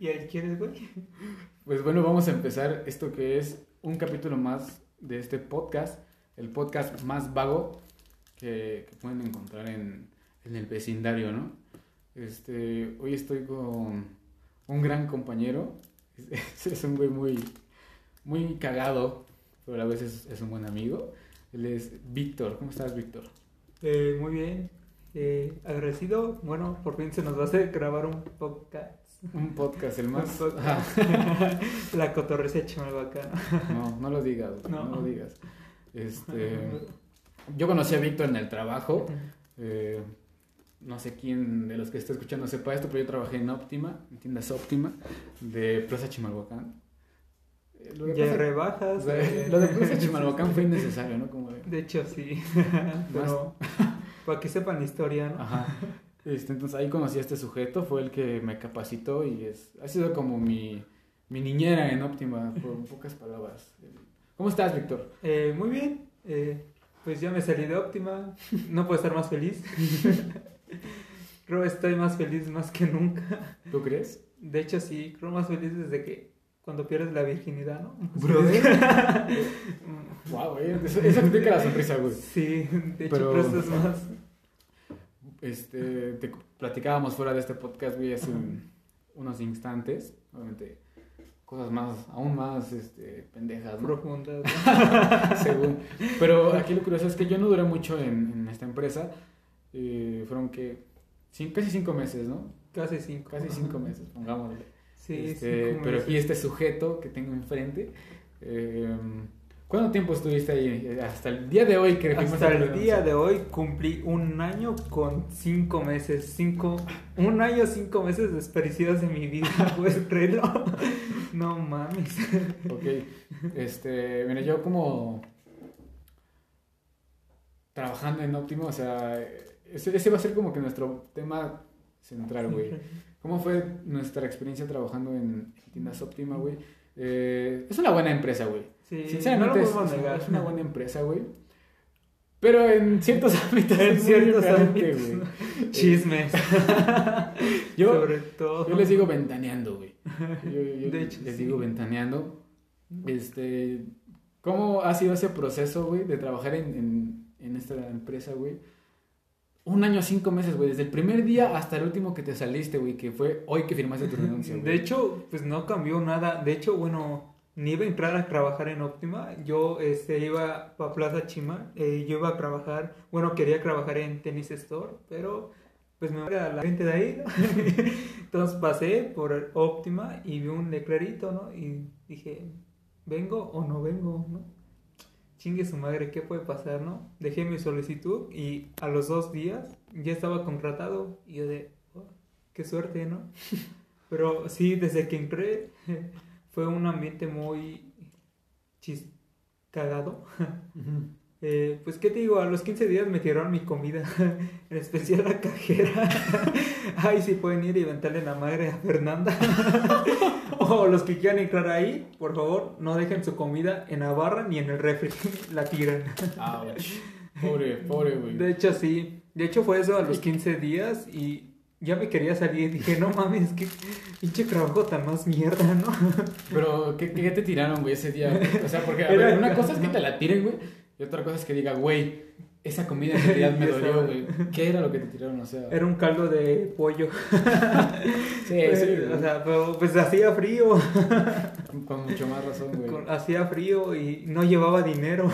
¿Y ahí quieres, güey? Pues bueno, vamos a empezar esto que es un capítulo más de este podcast, el podcast más vago que, que pueden encontrar en, en, el vecindario, ¿no? Este, hoy estoy con un gran compañero, es, es un güey muy, muy cagado, pero a la vez es, es un buen amigo. Él es Víctor. ¿Cómo estás, Víctor? Eh, muy bien. Eh, agradecido. Bueno, por fin se nos va a hacer grabar un podcast. Un podcast, el más. La cotorreza chimalhuacán. No, no lo digas, no. No. lo digas. Este, yo conocí a Víctor en el trabajo. eh, no sé quién de los que está escuchando sepa esto, pero yo trabajé en Óptima, en tiendas Óptima, de Plaza Chimalhuacán. Eh, Lo de Ya Plaza- rebajas. eh. lo de Plaza Chimalhuacán fue innecesario, ¿no? Como de- De hecho, sí. Pero para que sepan la historia, ¿no? Ajá. Este, entonces ahí conocí a este sujeto, fue el que me capacitó y es, ha sido como mi, mi niñera en Óptima, por pocas palabras. ¿Cómo estás, Víctor? Eh, muy bien. Eh, pues ya me salí de óptima. No puedo estar más feliz. Creo que estoy más feliz más que nunca. ¿Tú crees? De hecho, sí, creo más feliz desde que cuando pierdes la virginidad, ¿no? Brother. Wow, eso, eso explica la sonrisa, güey. Sí, de hecho, Pero- pero esto es más. Este, te platicábamos fuera de este podcast, güey, hace un- unos instantes, obviamente, cosas más, aún más, este, pendejas, ¿no? profundas. Según. Pero aquí lo curioso es que yo no duré mucho en, en esta empresa, eh, fueron que, casi cinco meses, ¿no? Casi cinco. Casi cinco meses, pongámosle. Sí, Este, cinco pero meses. aquí este sujeto que tengo enfrente, eh, ¿cuánto tiempo estuviste ahí? Hasta el día de hoy que Hasta el día de hoy cumplí un año con cinco meses. Cinco, un año, cinco meses desperdiciados de mi vida. ¿Puedes creerlo? No mames. Ok, este, mira, yo como trabajando en Óptimo, o sea, ese, ese va a ser como que nuestro tema central, güey. ¿Cómo fue nuestra experiencia trabajando en tiendas Óptima, güey? Eh, es una buena empresa, güey. Sí, Sinceramente no lo podemos es- negar. es una buena empresa, güey. Pero en ciertos ámbitos En ciertos ámbitos. güey. Chismes. Yo, Sobre todo. yo les digo ventaneando, güey. Yo, yo De hecho, les sí. digo ventaneando. Este, ¿cómo ha sido ese proceso, güey, de trabajar en, en, en esta empresa, güey? Un año, cinco meses, güey, desde el primer día hasta el último que te saliste, güey, que fue hoy que firmaste tu renuncia, güey. De hecho, pues no cambió nada. De hecho, bueno, ni iba a entrar a trabajar en Óptima. Yo este, iba a Plaza Chima. eh, yo iba a trabajar, bueno, quería trabajar en Tennis Store, pero pues me a la gente de ahí, ¿no? Entonces pasé por Óptima y vi un letrerito, ¿no? Y dije, ¿vengo o no vengo, no? Chingue su madre, ¿qué puede pasar, no? Dejé mi solicitud y a los dos días ya estaba contratado. Y yo de, "Oh, qué suerte, ¿no? Pero sí, desde que entré fue un ambiente muy chis cagado. Eh, pues, ¿qué te digo? A los 15 días me tiraron mi comida, en especial la cajera. Ay, sí pueden ir y ventarle la madre a Fernanda. o los que quieran entrar ahí, por favor, no dejen su comida en la barra ni en el refri. la tiran. Ouch. Pobre, pobre, güey. De hecho, sí. De hecho, fue eso a los 15 días y ya me quería salir. Dije, no mames, que pinche trabajo tan más mierda, ¿no? Pero, ¿qué, qué te tiraron, güey, ese día? O sea, porque, a Era- ver, una cosa es que te la tiren, güey, y otra cosa es que diga, güey, esa comida en realidad me dolió, güey. ¿Qué era lo que te tiraron? O sea, Era un caldo de pollo. sí, sí, o sea, pero pues hacía frío. con mucho más razón, güey. Hacía frío y no llevaba dinero.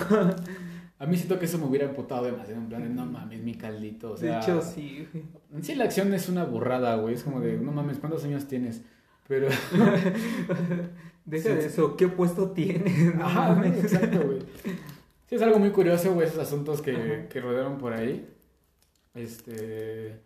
A mí siento que eso me hubiera emputado demasiado, en plan de, no mames, mi caldito, o sea... de hecho, sí. güey. En sí la acción es una burrada, güey, es como de, no mames, ¿cuántos años tienes? Pero... Deja Sí, de eso, ¿qué puesto tienes? No Ajá, mames. exacto, güey. Sí, es algo muy curioso, güey, esos asuntos que, que rodearon por ahí. Este...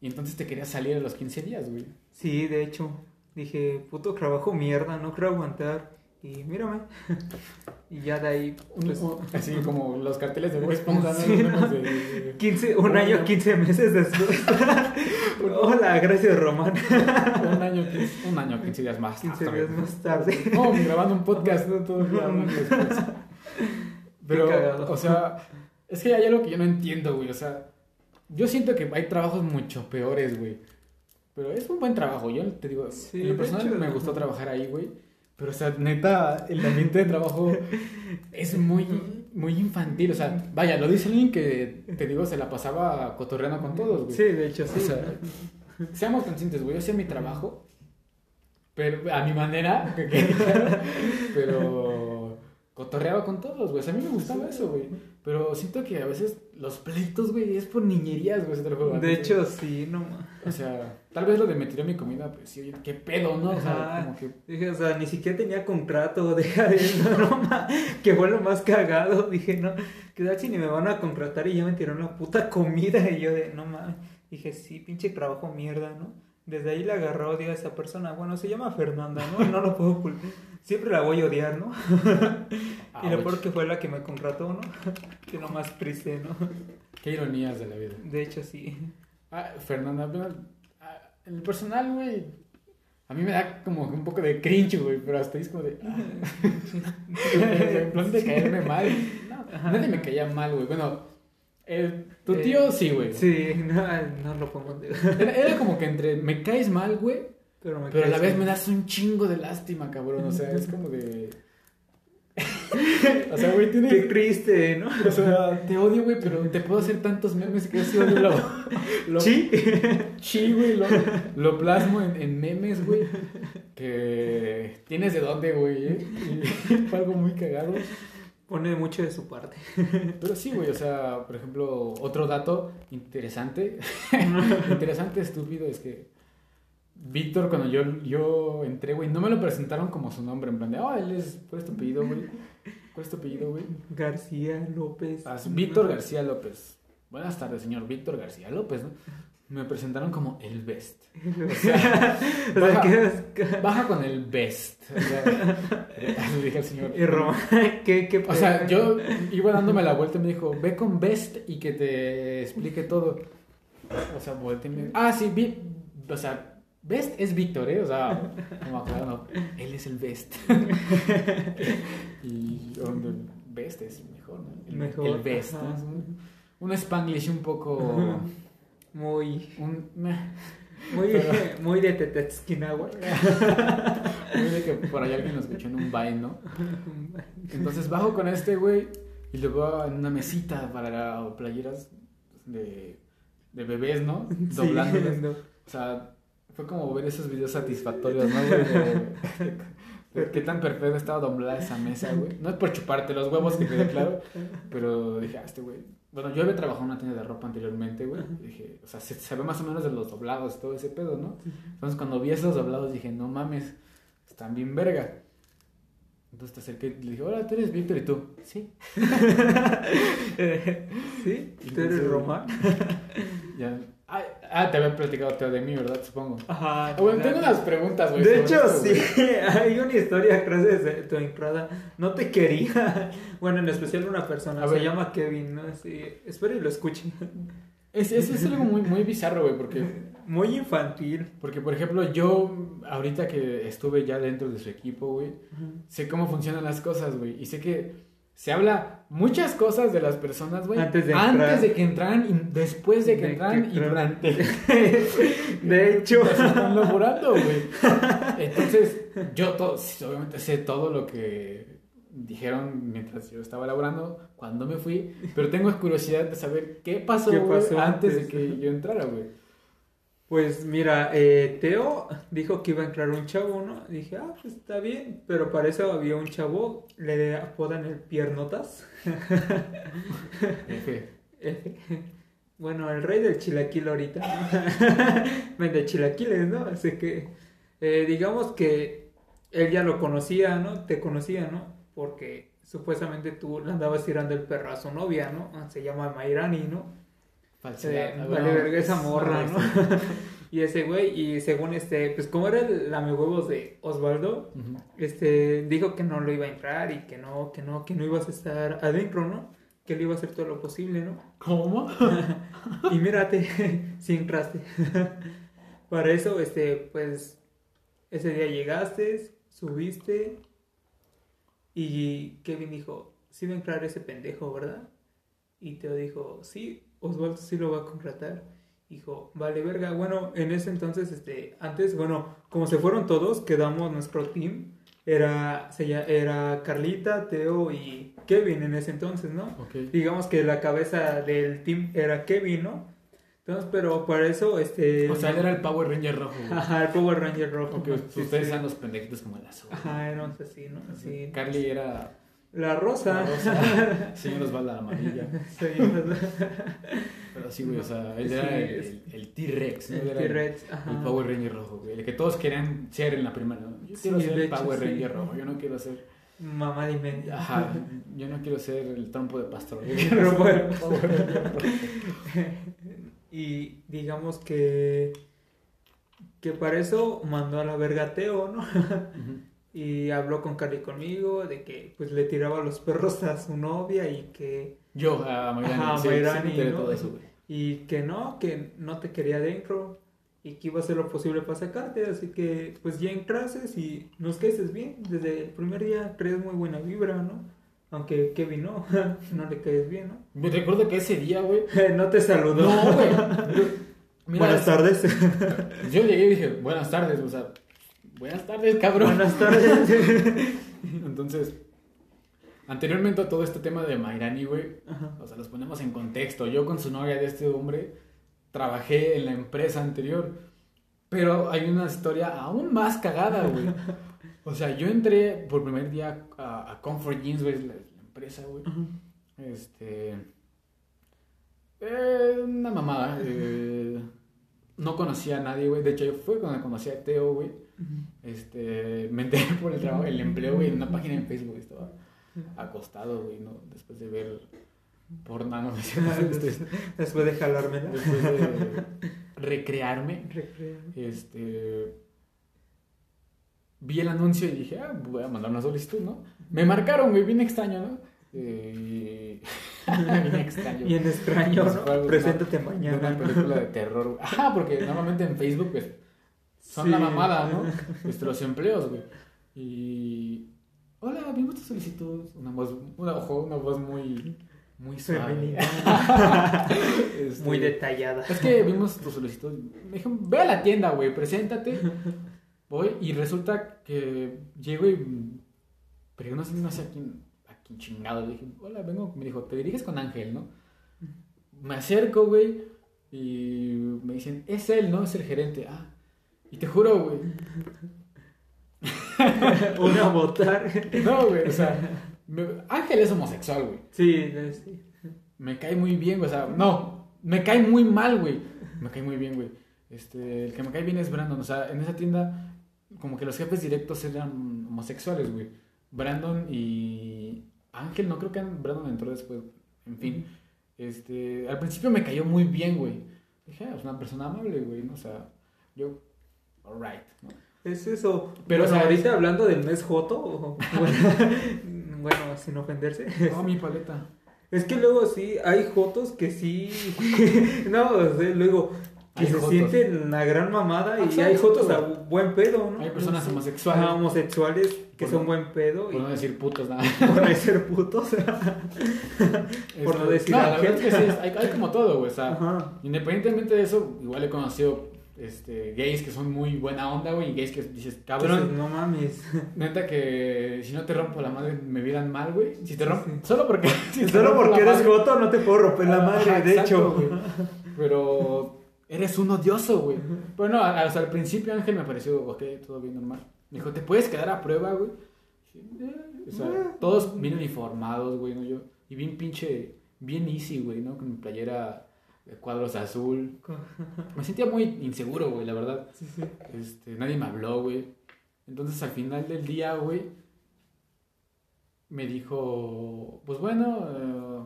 Y entonces te querías salir a los 15 días, güey. Sí, de hecho. Dije, puto trabajo mierda, no creo aguantar. Y mírame. y ya de ahí, pues, Así como los carteles de Esponja. Sí, ¿no? memes de- 15, un Hola. año, 15 meses después. Hola, gracias Román. Un año, 15, un año, 15 días más. 15 tarde. días más tarde. No, grabando un podcast, no todo después. Pero, o sea, es que hay algo que yo no entiendo, güey. O sea, yo siento que hay trabajos mucho peores, güey. Pero es un buen trabajo, yo te digo, Sí, en lo personal hecho, me gustó trabajar ahí, güey. Pero, o sea, neta, el ambiente de trabajo es muy, muy infantil. O sea, vaya, lo dice alguien que, te digo, se la pasaba cotorreando con todos, güey. Sí, de hecho, sí. O sea, seamos conscientes, güey. Yo hacía mi trabajo, pero a mi manera, que quede claro, pero cotorreaba con todos, güey. O sea, a mí me gustaba eso, güey. Pero siento que a veces los pleitos, güey, es por niñerías, güey. te lo juro. de hecho, sí, no ma- O sea, tal vez lo de me tiré mi comida, pues sí, oye, qué pedo, ¿no? O sea, Ajá. como que. Dije, o sea, ni siquiera tenía contrato, deja de eso, no ma, que fue lo más cagado. Dije, no, que tal si ni me van a contratar y ya me tiraron la puta comida. Y yo de, no mames. Dije, sí, pinche trabajo mierda, ¿no? Desde ahí le agarró odio a esa persona. Bueno, se llama Fernanda, ¿no? No lo puedo ocultar. Siempre la voy a odiar, ¿no? Y lo peor que fue la que me contrató, ¿no? que lo más triste, ¿no? Qué ironías de la vida. De hecho, sí. Ah, Fernanda, pero, ah, en el personal, güey, a mí me da como un poco de cringe, güey, pero hasta ahí es como de... ah. En plan de caerme mal. No, nadie me caía mal, güey. Bueno, el- tu Eh, tío sí, güey. Sí, no, no lo pongo. Era, era como que entre me caes mal, güey, Pero, me pero a la vez me das un chingo de lástima, cabrón. O sea, es como de... o sea, güey, tienes... Qué triste, ¿no? O sea, te odio, güey, pero te puedo hacer tantos memes que así odio lo, lo, Sí. Sí, güey, lo, lo plasmo en, en memes, güey. Que tienes de dónde, güey, ¿eh? Fue algo muy cagado. Pone mucho de su parte. Pero sí, güey, o sea, por ejemplo, otro dato interesante, interesante, estúpido, es que Víctor, cuando yo, yo entré, güey, no me lo presentaron como su nombre, en plan de, oh, él es, ¿cuál es tu apellido, güey? ¿Cuál es tu apellido, güey? García López. Ah, Víctor García López. Buenas tardes, señor Víctor García López, ¿no? Me presentaron como el best. O sea, O sea, baja, es- baja con el best. O sea, le dije al señor. Y Roma, ¿qué, qué O sea, yo iba dándome la vuelta y me dijo, ve con best y que te explique todo. O sea, volteé y me Ah, sí, vi... o sea, best es Víctor, ¿eh? O sea, como aclarando, él es el best. y donde best es mejor, ¿no? El, Mejor, el best. ¿no? un, un spanglish un poco... Muy, Un, muy, Pero- muy de Tetezquinagua. Muy de que por ahí alguien lo escuchó en un Vine, ¿no? Entonces bajo con este, güey, y lo veo en una mesita para playeras de, de bebés, ¿no? Doblándolas. Sí, no. O sea, fue como ver esos videos satisfactorios, ¿no, güey? De- de qué tan perfecto estaba doblada esa mesa, güey. No es por chuparte los huevos, que quede claro, pero dije, ah, este güey. Bueno, yo había trabajado en una tienda de ropa anteriormente, güey. y Dije, o sea, se, se ve más o menos de los doblados, todo ese pedo, ¿no? Entonces, cuando vi esos doblados, dije, no mames, están bien verga. Entonces te acerqué y le dije, hola, tú eres Víctor y tú. Sí. Eh, ¿Sí? ¿Tú eres Roma? Ya. Ah, te había platicado Teo de mí, ¿verdad? Supongo. Ajá. Ah, bueno, tengo unas preguntas, güey. De hecho, sí, hay una historia gracias a tu entrada. No te quería. Bueno, en especial una persona. A se ver. llama Kevin, ¿no? Sí, espero y lo escuchen. Es, es, es algo muy, muy bizarro, güey, porque, Muy infantil. porque, por ejemplo, yo, ahorita que estuve ya dentro de su equipo, güey, sé cómo funcionan las cosas, güey, y sé que se habla muchas cosas de las personas, güey, Antes de antes de que entraran y después de que De que entraran y durante. De hecho. Están laborando, güey. Entonces, yo todo, obviamente sé todo lo que dijeron mientras yo estaba laborando, cuando me fui, pero tengo curiosidad de saber qué pasó, ¿Qué antes de que yo entrara, güey. Pues mira, eh, Teo dijo que iba a entrar un chavo, ¿no? Dije, ah, pues está bien. Pero para eso había un chavo, le apodan el piernotas. F. F. Bueno, el rey del chilaquil ahorita. Vende chilaquiles, ¿no? Así que, eh, digamos que él ya lo conocía, ¿no? Te conocía, ¿no? Porque supuestamente tú le andabas tirando el perro a su novia, ¿no? Se llama Mayrani, ¿no? Falsedad. Eh, Ah, vale verga esa es- morra, ¿no? y ese güey, y según este, pues como era el huevos de Osvaldo, este, dijo que no lo iba a entrar y que no, que no, que no ibas a estar adentro, ¿no? Que él iba a hacer todo lo posible, ¿no? ¿Cómo? Y mírate, sí entraste. Para eso, este, pues, ese día llegaste, subiste, y Kevin dijo, sí va a entrar ese pendejo, ¿verdad? Y Teo dijo, sí, Osvaldo sí lo va a contratar. Dijo, vale, verga. Bueno, en ese entonces, este, antes, bueno, como se fueron todos, quedamos nuestro team. Era, se lla- era Carlita, Teo y Kevin en ese entonces, ¿no? Ok. Digamos que la cabeza del team era Kevin, ¿no? Entonces, pero para eso, este... O sea, él era el Power Ranger rojo, güey. Ajá, el Power Ranger rojo. Porque Sí, ustedes sí. eran los pendejitos como el azul. Ajá, éramos así, ¿no? Sí. Carly era La rosa. la rosa, señor Osvaldo la amarilla. Pero sí, güey, o sea, él Sí, era el, el, T-Rex, ¿no? el T-Rex. El Power Ranger rojo, güey. El que todos querían ser en la primera. ¿no? Yo Sí, quiero ser el hecho, Power sí. Ranger rojo. Yo no quiero ser. Mamá de media. Ajá. Yo no quiero ser el trompo de pastor. Y digamos que que para eso mandó a la verga Teo, ¿no? Ujú. Y habló con Carly conmigo de que pues le tiraba los perros a su novia y que Yo, a Mayrani. Ajá, sí, sí, Mayrani, me enteré ¿no? todo eso, güey. y que no, que no te quería dentro y que iba a hacer lo posible para sacarte, así que pues ya entrases y nos caes bien, desde el primer día traes muy buena vibra, ¿no? Aunque Kevin no, no le caes bien, ¿no? Me recuerdo que ese día, güey. no te saludó. No, güey. Mira, Buenas tardes. Yo llegué y dije, buenas tardes, o sea, buenas tardes, cabrón. Buenas tardes. Entonces, anteriormente a todo este tema de Mayrani, güey, Ajá. o sea, los ponemos en contexto. Yo con su novia de este hombre trabajé en la empresa anterior, pero hay una historia aún más cagada, güey. O sea, yo entré por primer día a, a Comfort Jeans, güey, la, la empresa, güey. Este. eh, una mamada. eh, no conocía a nadie, güey. De hecho, yo fue cuando conocí a Teo, güey. Este, me enteré por el trabajo, el empleo, güey, en una página en Facebook. Estaba acostado, güey, ¿no? Después de ver porno, no Este, Después de jalármela. después de recrearme. Recrea. Este. Vi el anuncio y dije, ah, voy a mandar una solicitud, ¿no? Me marcaron, güey, bien extraño, ¿no? Eh, bien extraño. Y en extraño, ¿no? Preséntate mañana. Una película de terror, güey. Ajá, porque normalmente en Facebook, pues, son Sí. la mamada, ¿no? Este, los empleos, güey. Y. Hola, vimos tu solicitud. Una voz, una, ojo, una voz muy. Muy suave. Este, Muy detallada. Es que vimos tu solicitud. Me dijeron, ve a la tienda, güey, preséntate. Voy y resulta que llego y. Pero no sé, no sé a quién, a quién chingado. Le dije, hola, vengo. Me dijo, te diriges con Ángel, ¿no? Me acerco, güey, y me dicen, es él, ¿no? Es el gerente. Ah, y te juro, güey. Una botar. No, güey, o sea, me- Ángel es homosexual, güey. Sí, sí. Me cae muy bien, güey. O sea, no, me cae muy mal, güey. Me cae muy bien, güey. Este, el que me cae bien es Brandon. O sea, en esa tienda, como que los jefes directos eran homosexuales, güey. Brandon y Ángel, no creo que Brandon entró después. En fin, este, al principio me cayó muy bien, güey. Dije, ah, es una persona amable, güey. ¿no? O sea, yo, alright. ¿no? Es eso. Pero, Pero o sea, ahorita hablando del mes Joto, o- bueno, sin ofenderse. Oh, mi paleta. Es que luego sí, hay Jotos que sí. no, o sea, luego. Que Hay se jotos. sienten la gran mamada y hay Jotos a buen pedo, ¿no? Hay personas Sí. homosexuales. Ajá, homosexuales que Por son no- buen pedo Por y no decir putos, nada. por no ser putos. Por no decir No, la verdad es que sí, es- hay, hay como todo, güey. O sea, Ajá. independientemente de eso, igual he conocido este, gays que son muy buena onda, güey, y gays que dices, cabrón, no mames. neta que si no te rompo la madre me miran mal, güey. Si te rompo, solo porque, si Solo porque eres madre- Joto no te puedo romper la madre, Ajá, de exacto, hecho. güey. Pero eres un odioso, güey. Bueno, hasta al principio Ángel me pareció, ok, todo bien normal. Me dijo, ¿te puedes quedar a prueba, güey? "Eh". O sea, todos bien uniformados, güey, ¿no? Yo, y bien pinche, bien easy, güey, ¿no? Con mi playera cuadros azul. Me sentía muy inseguro, güey, la verdad. Sí, sí. Este, nadie me habló, güey. Entonces al final del día, güey, me dijo, pues bueno, eh,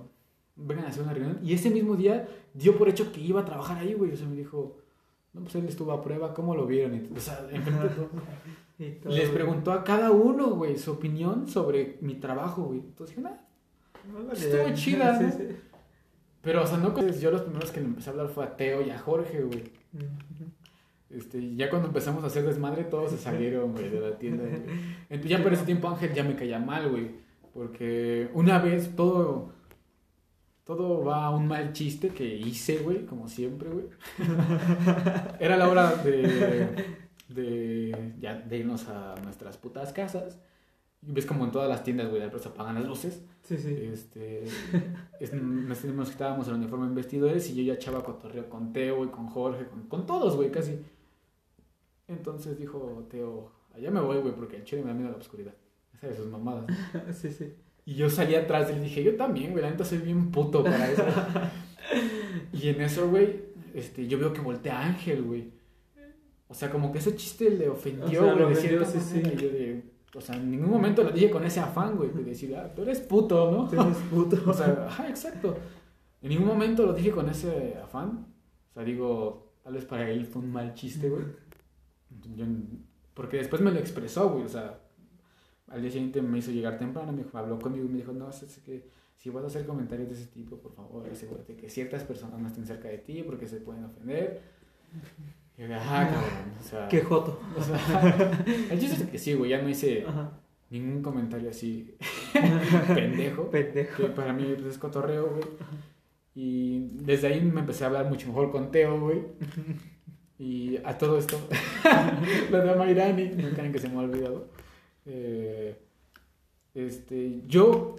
vengan a hacer una reunión. Y ese mismo día dio por hecho que iba a trabajar ahí, güey. O sea, me dijo, no, pues él estuvo a prueba, ¿cómo lo vieron? Y, o sea. Y todo. Les preguntó a cada uno, güey, su opinión sobre mi trabajo, güey. Entonces dije, "Nah". No, vale. estuvo chida, Sí, ¿no? Pero, o sea, no, yo los primeros que le empecé a hablar fue a Teo y a Jorge, güey. Este, ya cuando empezamos a hacer desmadre, todos se salieron, güey, de la tienda, güey. Entonces, ya por ese tiempo Ángel ya me caía mal, güey. Porque una vez todo, todo va a un mal chiste que hice, güey, como siempre, güey. Era la hora de, de, ya, de irnos a nuestras putas casas. Ves como en todas las tiendas, güey, se apagan las luces. Sí, sí. Este, es- nos, nos quitábamos el uniforme en vestidores y yo ya echaba cotorreo con Teo y con Jorge, con, con todos, güey, casi. Entonces dijo Teo, allá me voy, güey, porque el chile me da miedo a la oscuridad. Esa de sus mamadas. Sí, sí. Y yo salí atrás y le dije, yo también, güey, la neta soy bien puto para eso. y en eso, güey, este, yo veo que voltea Ángel, güey. O sea, como que ese chiste le ofendió, O sea, güey, de ofendió, cierta sí, sí. Y yo de, o sea, en ningún momento lo dije con ese afán, güey, de decir, ah, tú eres puto, ¿no? Tú eres puto. O sea, ajá, exacto. En ningún momento lo dije con ese afán. O sea, digo, tal vez para él fue un mal chiste, güey. Yo- porque después me lo expresó, güey. O sea, al día siguiente me hizo llegar temprano, me habló conmigo y me dijo, no, es es que si vas a hacer comentarios de ese tipo, por favor, asegúrate que ciertas personas no estén cerca de ti porque se pueden ofender. Y yo cabrón. O sea, Qué joto. o sea, el chiste es que sí, güey, ya no hice Ajá. ningún comentario así pendejo Pendejo. que para mí es cotorreo, güey. Y desde ahí me empecé a hablar mucho mejor con Teo, güey. Y a todo esto, la de Mairani, no crean que se me ha olvidado. Eh, este, yo,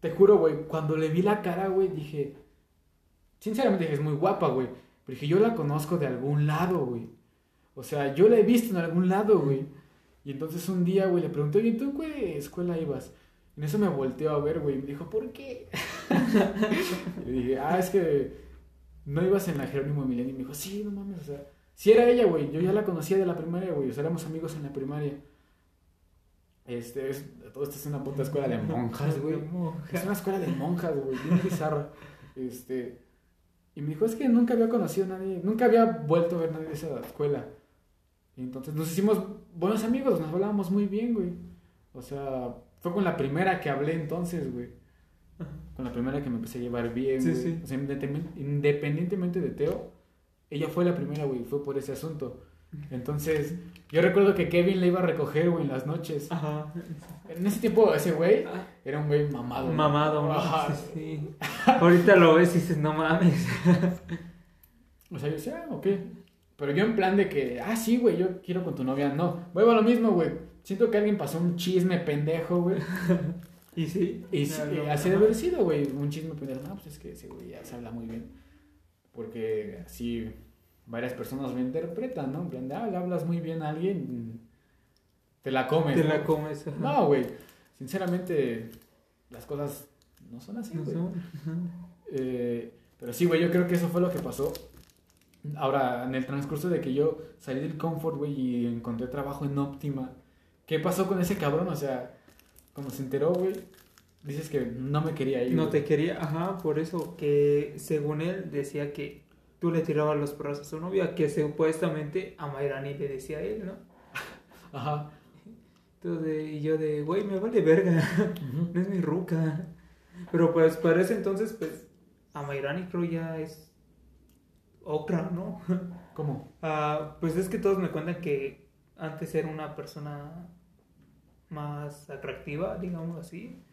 te juro, güey, cuando le vi la cara, güey, dije, sinceramente dije, es muy guapa, güey. Pero dije, yo la conozco de algún lado, güey. O sea, yo la he visto en algún lado, güey. Y entonces un día, güey, le pregunté, oye, ¿tú en qué escuela ibas? Y en eso me volteó a ver, güey, y me dijo, ¿por qué? y le dije, ah, es que no ibas en la Jerónimo Milenio. Y me dijo, sí, no mames, o sea, sí era ella, güey, yo ya la conocía de la primaria, güey, o sea, éramos amigos en la primaria. Este, es, todo esto es una puta escuela de monjas, güey. Es una escuela de monjas, güey, bien bizarra. Este, y me dijo, es que nunca había conocido a nadie, nunca había vuelto a ver a nadie de esa escuela. Y entonces nos hicimos buenos amigos, nos hablábamos muy bien, güey. O sea, fue con la primera que hablé entonces, güey. Con la primera que me empecé a llevar bien, Sí, güey. sí. O sea, independ- independientemente de Teo, ella fue la primera, güey, fue por ese asunto. Entonces, yo recuerdo que Kevin le iba a recoger, güey, en las noches. Ajá. En ese tiempo, ese güey era un güey mamado. ¿no? Mamado. Ajá. Sí, sí. Ahorita lo ves y dices, no mames. O sea, yo decía, ah, ok. Pero yo en plan de que, ah, sí, güey, yo quiero con tu novia. No, vuelvo a lo mismo, güey. Siento que alguien pasó un chisme pendejo, güey. Y sí. Y sí, No, no, así no. debe haber sido, güey. Un chisme pendejo. No, pues es que ese güey ya se habla muy bien. Porque así varias personas lo interpretan, ¿no? En plan de, ah, le hablas muy bien a alguien, te la comes. Te ¿no? la comes. ajá. No, güey. Sinceramente, las cosas no son así, No güey. ajá. Eh, pero sí, güey, yo creo que eso fue lo que pasó. Ahora, en el transcurso de que yo salí del comfort, güey, y encontré trabajo en Optima, ¿qué pasó con ese cabrón? O sea, cuando se enteró, güey, dices que no me quería ir. No te quería, ajá, por eso que según él decía que tú le tirabas los perros a su novia, que supuestamente a Mayrani le decía él, ¿no? Ajá. Entonces, y yo de, güey, me vale verga, no es mi ruca. Pero pues para ese entonces, pues, a Mayrani creo ya es ocra, ¿no? ¿Cómo? Ah, pues es que todos me cuentan que antes era una persona más atractiva, digamos así.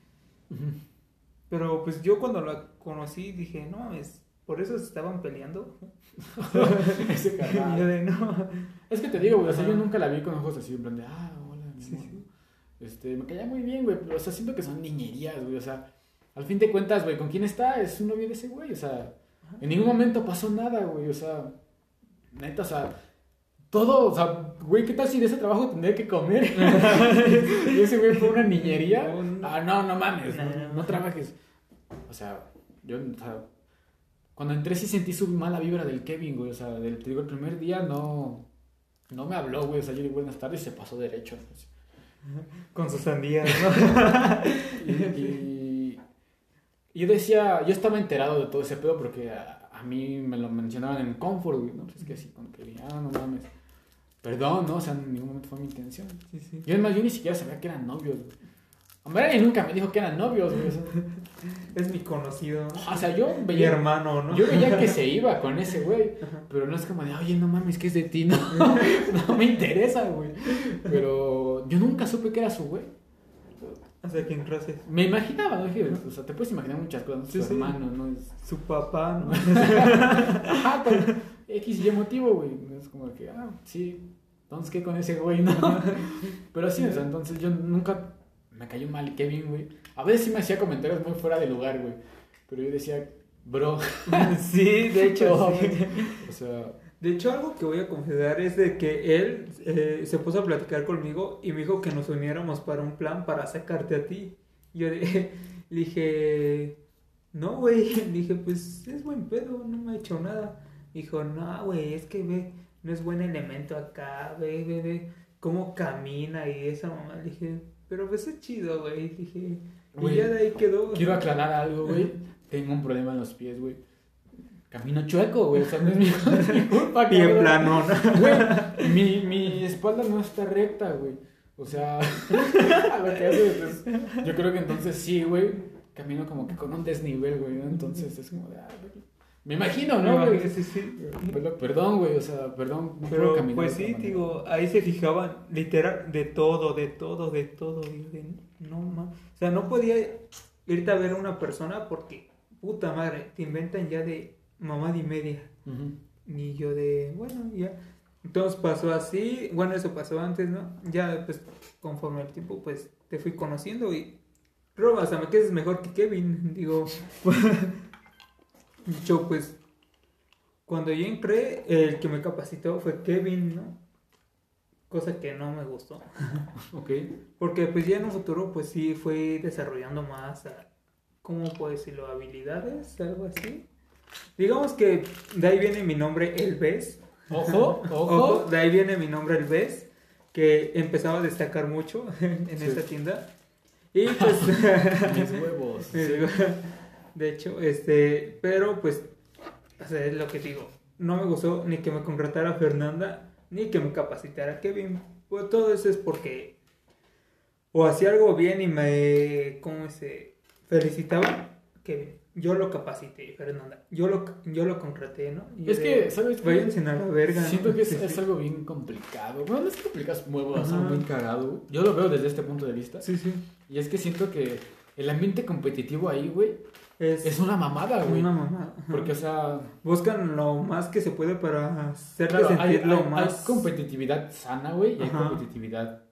Pero pues yo cuando la conocí dije, no, es por eso estaban peleando. Ese Y yo carnal. de, no. Es que te digo, güey, o sea, yo nunca la vi con ojos así, en plan de, ah, hola, mi Sí, amor", sí. ¿no? Este, me caía muy bien, güey, pero, o sea, siento que son niñerías, güey, o sea, al fin de cuentas, güey, ¿con quién está? Es un novio de ese güey, o sea, en ningún momento pasó nada, güey, o sea, neta, o sea, todo, o sea, güey, ¿qué tal si de ese trabajo tendría que comer? y ese güey fue una niñería. No, no. Ah, no, no mames, no, No. no trabajes. O sea, yo, o sea, cuando entré sí sentí su mala vibra del Kevin, güey, o sea, del, te digo, el primer día no, no me habló, güey, o sea, yo le dije buenas tardes y se pasó derecho. Con sus sandías, ¿no? Y, y- y yo decía, yo estaba enterado de todo ese pedo porque a, a mí me lo mencionaban en Comfort, güey, ¿no? Pues es que así, como que, ah, no mames. Perdón, ¿no? O sea, en ningún momento fue mi intención. Sí, sí. Yo, además, yo ni siquiera sabía que eran novios, güey. Hombre, nunca me dijo que eran novios, güey. O sea, Es mi conocido. o sea, yo Mi veía, hermano, ¿no? yo veía que se iba con ese güey. Ajá. Pero no es como de, oye, no mames, que es de ti, no, no me interesa, güey. Pero yo nunca supe que era su güey. Hasta que entraste. Me imaginaba, ¿no? Dije, O sea, te puedes imaginar muchas cosas, Sí, su sí. hermano, ¿no? Es... Su papá, ¿no? Ajá, pero X y motivo, güey. Es como que, ah, sí, entonces, ¿qué con ese güey, no? Pero sí, o sea, entonces yo nunca me cayó mal Kevin, güey. A veces sí me hacía comentarios muy fuera de lugar, güey. Pero yo decía, bro, sí, de hecho, sí. o sea, De hecho, algo que voy a confesar es de que él eh, se puso a platicar conmigo y me dijo que nos uniéramos para un plan para sacarte a ti. Yo le dije, no, güey. Dije, pues es buen pedo, no me ha hecho nada. Dijo, no, güey, es que ve, no es buen elemento acá, ve, ve, ve cómo camina y esa mamá. Le dije, pero pues es chido, güey. Dije, Güey, y ya de ahí quedó. quiero aclarar algo, güey. Tengo un problema en los pies, güey. Camino chueco, güey. O sea, no es mi, culpa. Cabrón. plano, ¿no? Güey, mi, mi espalda no está recta, güey. O sea, a lo que hace, pues, yo creo que entonces sí, güey. Camino como que con un desnivel, güey. ¿no? Entonces es como de, ah, güey. Me imagino, ¿no? Sí, sí. Perdón, güey, o sea, perdón. no Pero pues sí, digo, ahí se fijaban literal de todo, de todo, de todo. De, no ma- O sea, no podía irte a ver a una persona porque, puta madre, te inventan ya de mamá y media. Ujú. Y yo de, bueno, ya. Entonces pasó así, bueno, eso pasó antes, ¿no? Ya, pues, conforme el tiempo, pues, te fui conociendo y... Pero hasta me quedes mejor que Kevin, digo. Yo, pues, cuando yo entré, el que me capacitó fue Kevin, ¿no? Cosa que no me gustó. Ok. Porque, pues, ya en un futuro, pues, sí fui desarrollando más, ah, ¿cómo puedo decirlo? Habilidades, algo así. Digamos que de ahí viene mi nombre, El Bes. Ojo, Ojo, ojo. de ahí viene mi nombre El Bes, que empezaba a destacar mucho en Sí. esta tienda. Y pues, Mis huevos. me digo, de hecho, este, pero pues, o sea, es lo que digo, no me gustó ni que me contratara Fernanda, ni que me capacitara Kevin. Pues todo eso es porque o hacía algo bien y me, ¿cómo se felicitaba? Kevin. Yo lo capacité, Fernanda. Yo lo, yo lo contraté, ¿no? Y Es de, que, ¿sabes a la verga. ¿no? Siento que es, algo bien complicado. Bueno, no es complicado, es muy, muy cagado. Yo lo veo desde este punto de vista. Sí, sí. Y es que siento que el ambiente competitivo ahí, güey, Es, es una mamada, güey. una mamá. Porque, o sea, Buscan lo más que se puede para hacerte claro, hay, sentir lo hay- más hay competitividad sana, güey, y hay Ajá. competitividad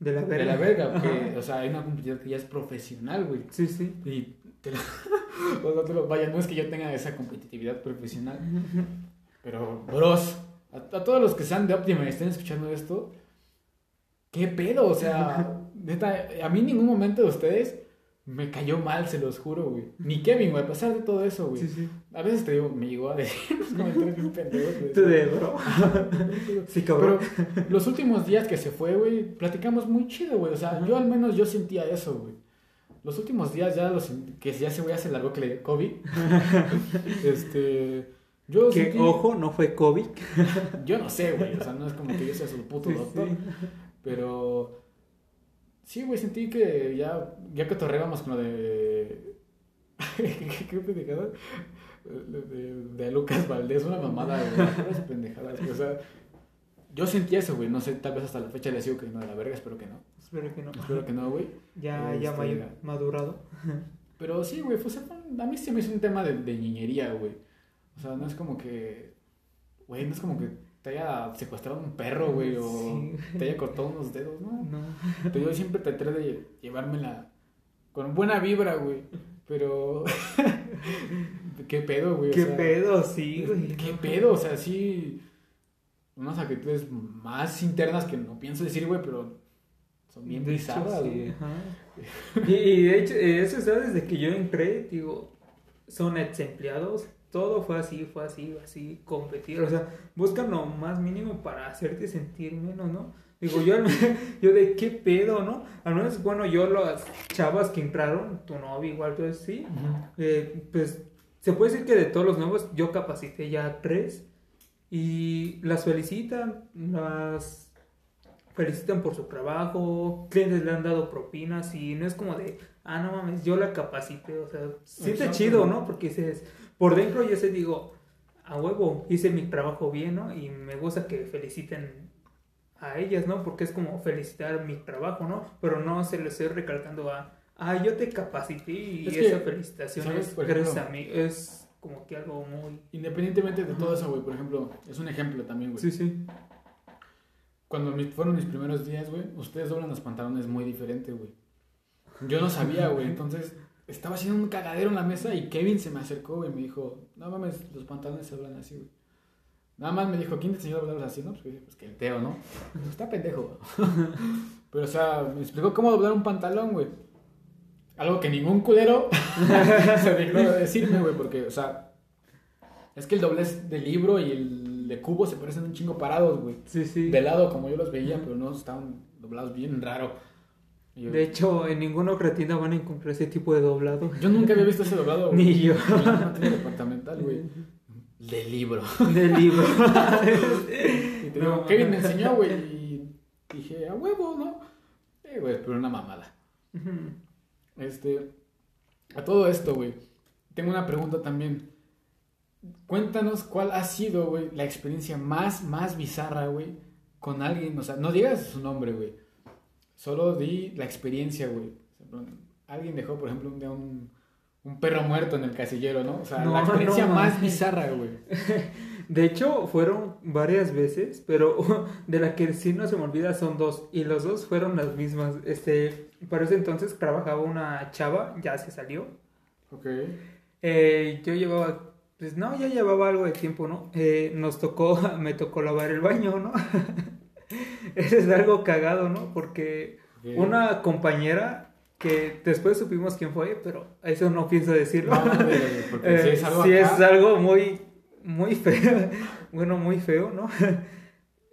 de la verga. de la verga. Porque, Ajá. o sea, hay una competitividad que ya es profesional, güey. Sí, sí. Y te lo... o sea, te lo- Vaya, no es que yo tenga esa competitividad profesional, pero, bros, a, a todos los que sean de Optima y estén escuchando esto, ¿qué pedo? O sea, neta, a mí en ningún momento de ustedes me cayó mal, se los juro, güey. Ni Kevin, güey, a pesar de todo eso, güey. Sí, sí. A veces te digo, me llegó a decir unos comentarios bien pendejos, güey. Tú de bro. Sí, cabrón. Pero los últimos días que se fue, güey, platicamos muy chido, güey. O sea, yo al menos yo sentía eso, güey. Los últimos días ya los que ya se güey ya se largó que le dio COVID. este, yo que sentí- ojo, no fue COVID. yo no sé, güey, o sea, no es como que yo sea su puto Sí, doctor, pero sí, güey, sentí que ya ya que torregamos con lo de ¿Qué, pendejada? De, de- Lucas Valdés, una mamada, güey. pendejadas, O sea, yo sentí eso, güey. No sé, tal vez hasta la fecha le sigo cayendo de la verga, espero que no. Espero que no. Espero que no, güey. Ya, ya Este, madurado. Pero sí, güey, pues, a mí sí me hizo un tema de, de niñería, güey. O sea, no es como que, güey, no es como que te haya secuestrado un perro, güey, o Sí. te haya cortado unos dedos, ¿no? No. Pero yo siempre traté de llevármela con buena vibra, güey. Pero, ¿qué pedo, güey? O ¿Qué sea, pedo? Sí, güey. ¿Qué pedo? O sea, sí, unas actitudes más internas que no pienso decir, güey, pero son bien bizarras, sí, güey. Y, y de hecho, eh, eso está desde que yo entré, digo, son ex empleados, todo fue así, fue así, así, competir, o sea, buscan lo más mínimo para hacerte sentir menos, ¿no? Digo, yo, yo de qué pedo, ¿no? Al menos, bueno, yo las chavas que entraron, tu novia igual, eso, sí, eh, pues se puede decir que de todos los nuevos yo capacité ya tres y las felicitan, las felicitan por su trabajo, clientes le han dado propinas y no es como de, ah, no mames, yo la capacité, o sea, siente chido, ¿no? Porque dices, por dentro yo se digo, a huevo, hice mi trabajo bien, ¿no? Y me gusta que feliciten a ellas, ¿no? Porque es como felicitar mi trabajo, ¿no? Pero no se lo estoy recalcando a, ah, yo te capacité y Es que, esa felicitación ¿sabes? es gracias a mí. Es como que algo muy... Independientemente de todo eso, güey, por ejemplo, es un ejemplo también, güey. Sí, sí. Cuando mi- fueron mis primeros días, güey, ustedes doblan los pantalones muy diferente, güey. Yo no sabía, güey, entonces estaba haciendo un cagadero en la mesa y Kevin se me acercó, güey, y me dijo, no mames, los pantalones se doblan así, güey. Nada más me dijo, ¿quién te enseñó a así? No, pues, dije, pues que el Teo, ¿no? Dijo, Está pendejo. Pero, o sea, me explicó cómo doblar un pantalón, güey. Algo que ningún culero se dignó de decirme, güey, porque, o sea, es que el doblez de libro y el de cubo se parecen un chingo parados, güey. Sí, sí. De lado, como yo los veía, pero no estaban doblados bien raro. Yo, De hecho, en ninguna otra tienda van a encontrar ese tipo de doblado. yo nunca había visto ese doblado. güey. Ni yo. Tienda departamental, güey. De libro. De libro. Y te digo, No, Kevin me enseñó, güey. Y dije, a huevo, ¿no? Eh, güey, pero una mamada. Este, a todo esto, güey, tengo una pregunta también. Cuéntanos cuál ha sido, güey, la experiencia más, más bizarra, güey, con alguien. O sea, no digas su nombre, güey. Solo di la experiencia, güey. Alguien dejó, por ejemplo, un día un, un perro muerto en el casillero, ¿no? O sea, No, la experiencia no, más bizarra, güey. De hecho, fueron varias veces, pero de la que sí no se me olvida son dos. Y los dos fueron las mismas. Este, para ese entonces trabajaba una chava, ya se salió. Ok. Eh, yo llevaba, pues no, ya llevaba algo de tiempo, ¿no? Eh, nos tocó, me tocó lavar el baño, ¿no? Eso es algo cagado, ¿no? Porque una compañera que después supimos quién fue, pero eso no pienso decirlo. No, porque si Eh, es algo sí acá- es algo muy, muy feo, bueno, muy feo, ¿no?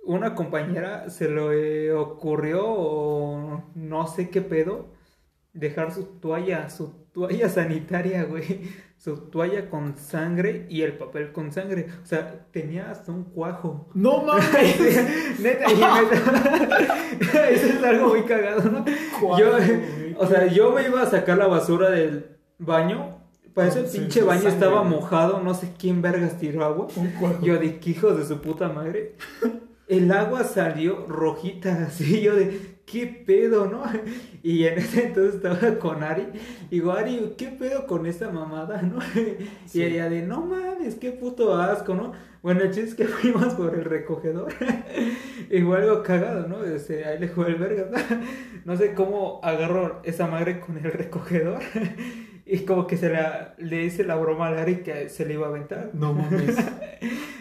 Una compañera se le ocurrió, o no sé qué pedo, dejar su toalla, su toalla sanitaria, güey, su toalla con sangre y el papel con sangre, o sea, tenía hasta un cuajo. No mames. Neta, y neta, eso es algo muy cagado, ¿no? Yo, o sea, yo me iba a sacar la basura del baño. Para No, sí, pinche baño sangre, estaba mojado, no sé quién vergas tiró agua. Yo de hijos de su puta madre. El agua salió rojita, así. Yo de, ¿qué pedo, no? Y en ese entonces estaba con Ari. Digo, Ari, ¿qué pedo con esta mamada, no? Sí. Y ella de, no mames, qué puto asco, ¿no? Bueno, el chiste es que fuimos por el recogedor. y fue algo cagado, ¿no? Este, ahí le jugó el verga. No sé cómo agarró esa madre con el recogedor. y como que se la, le hice la broma a Ari que se le iba a aventar. No mames.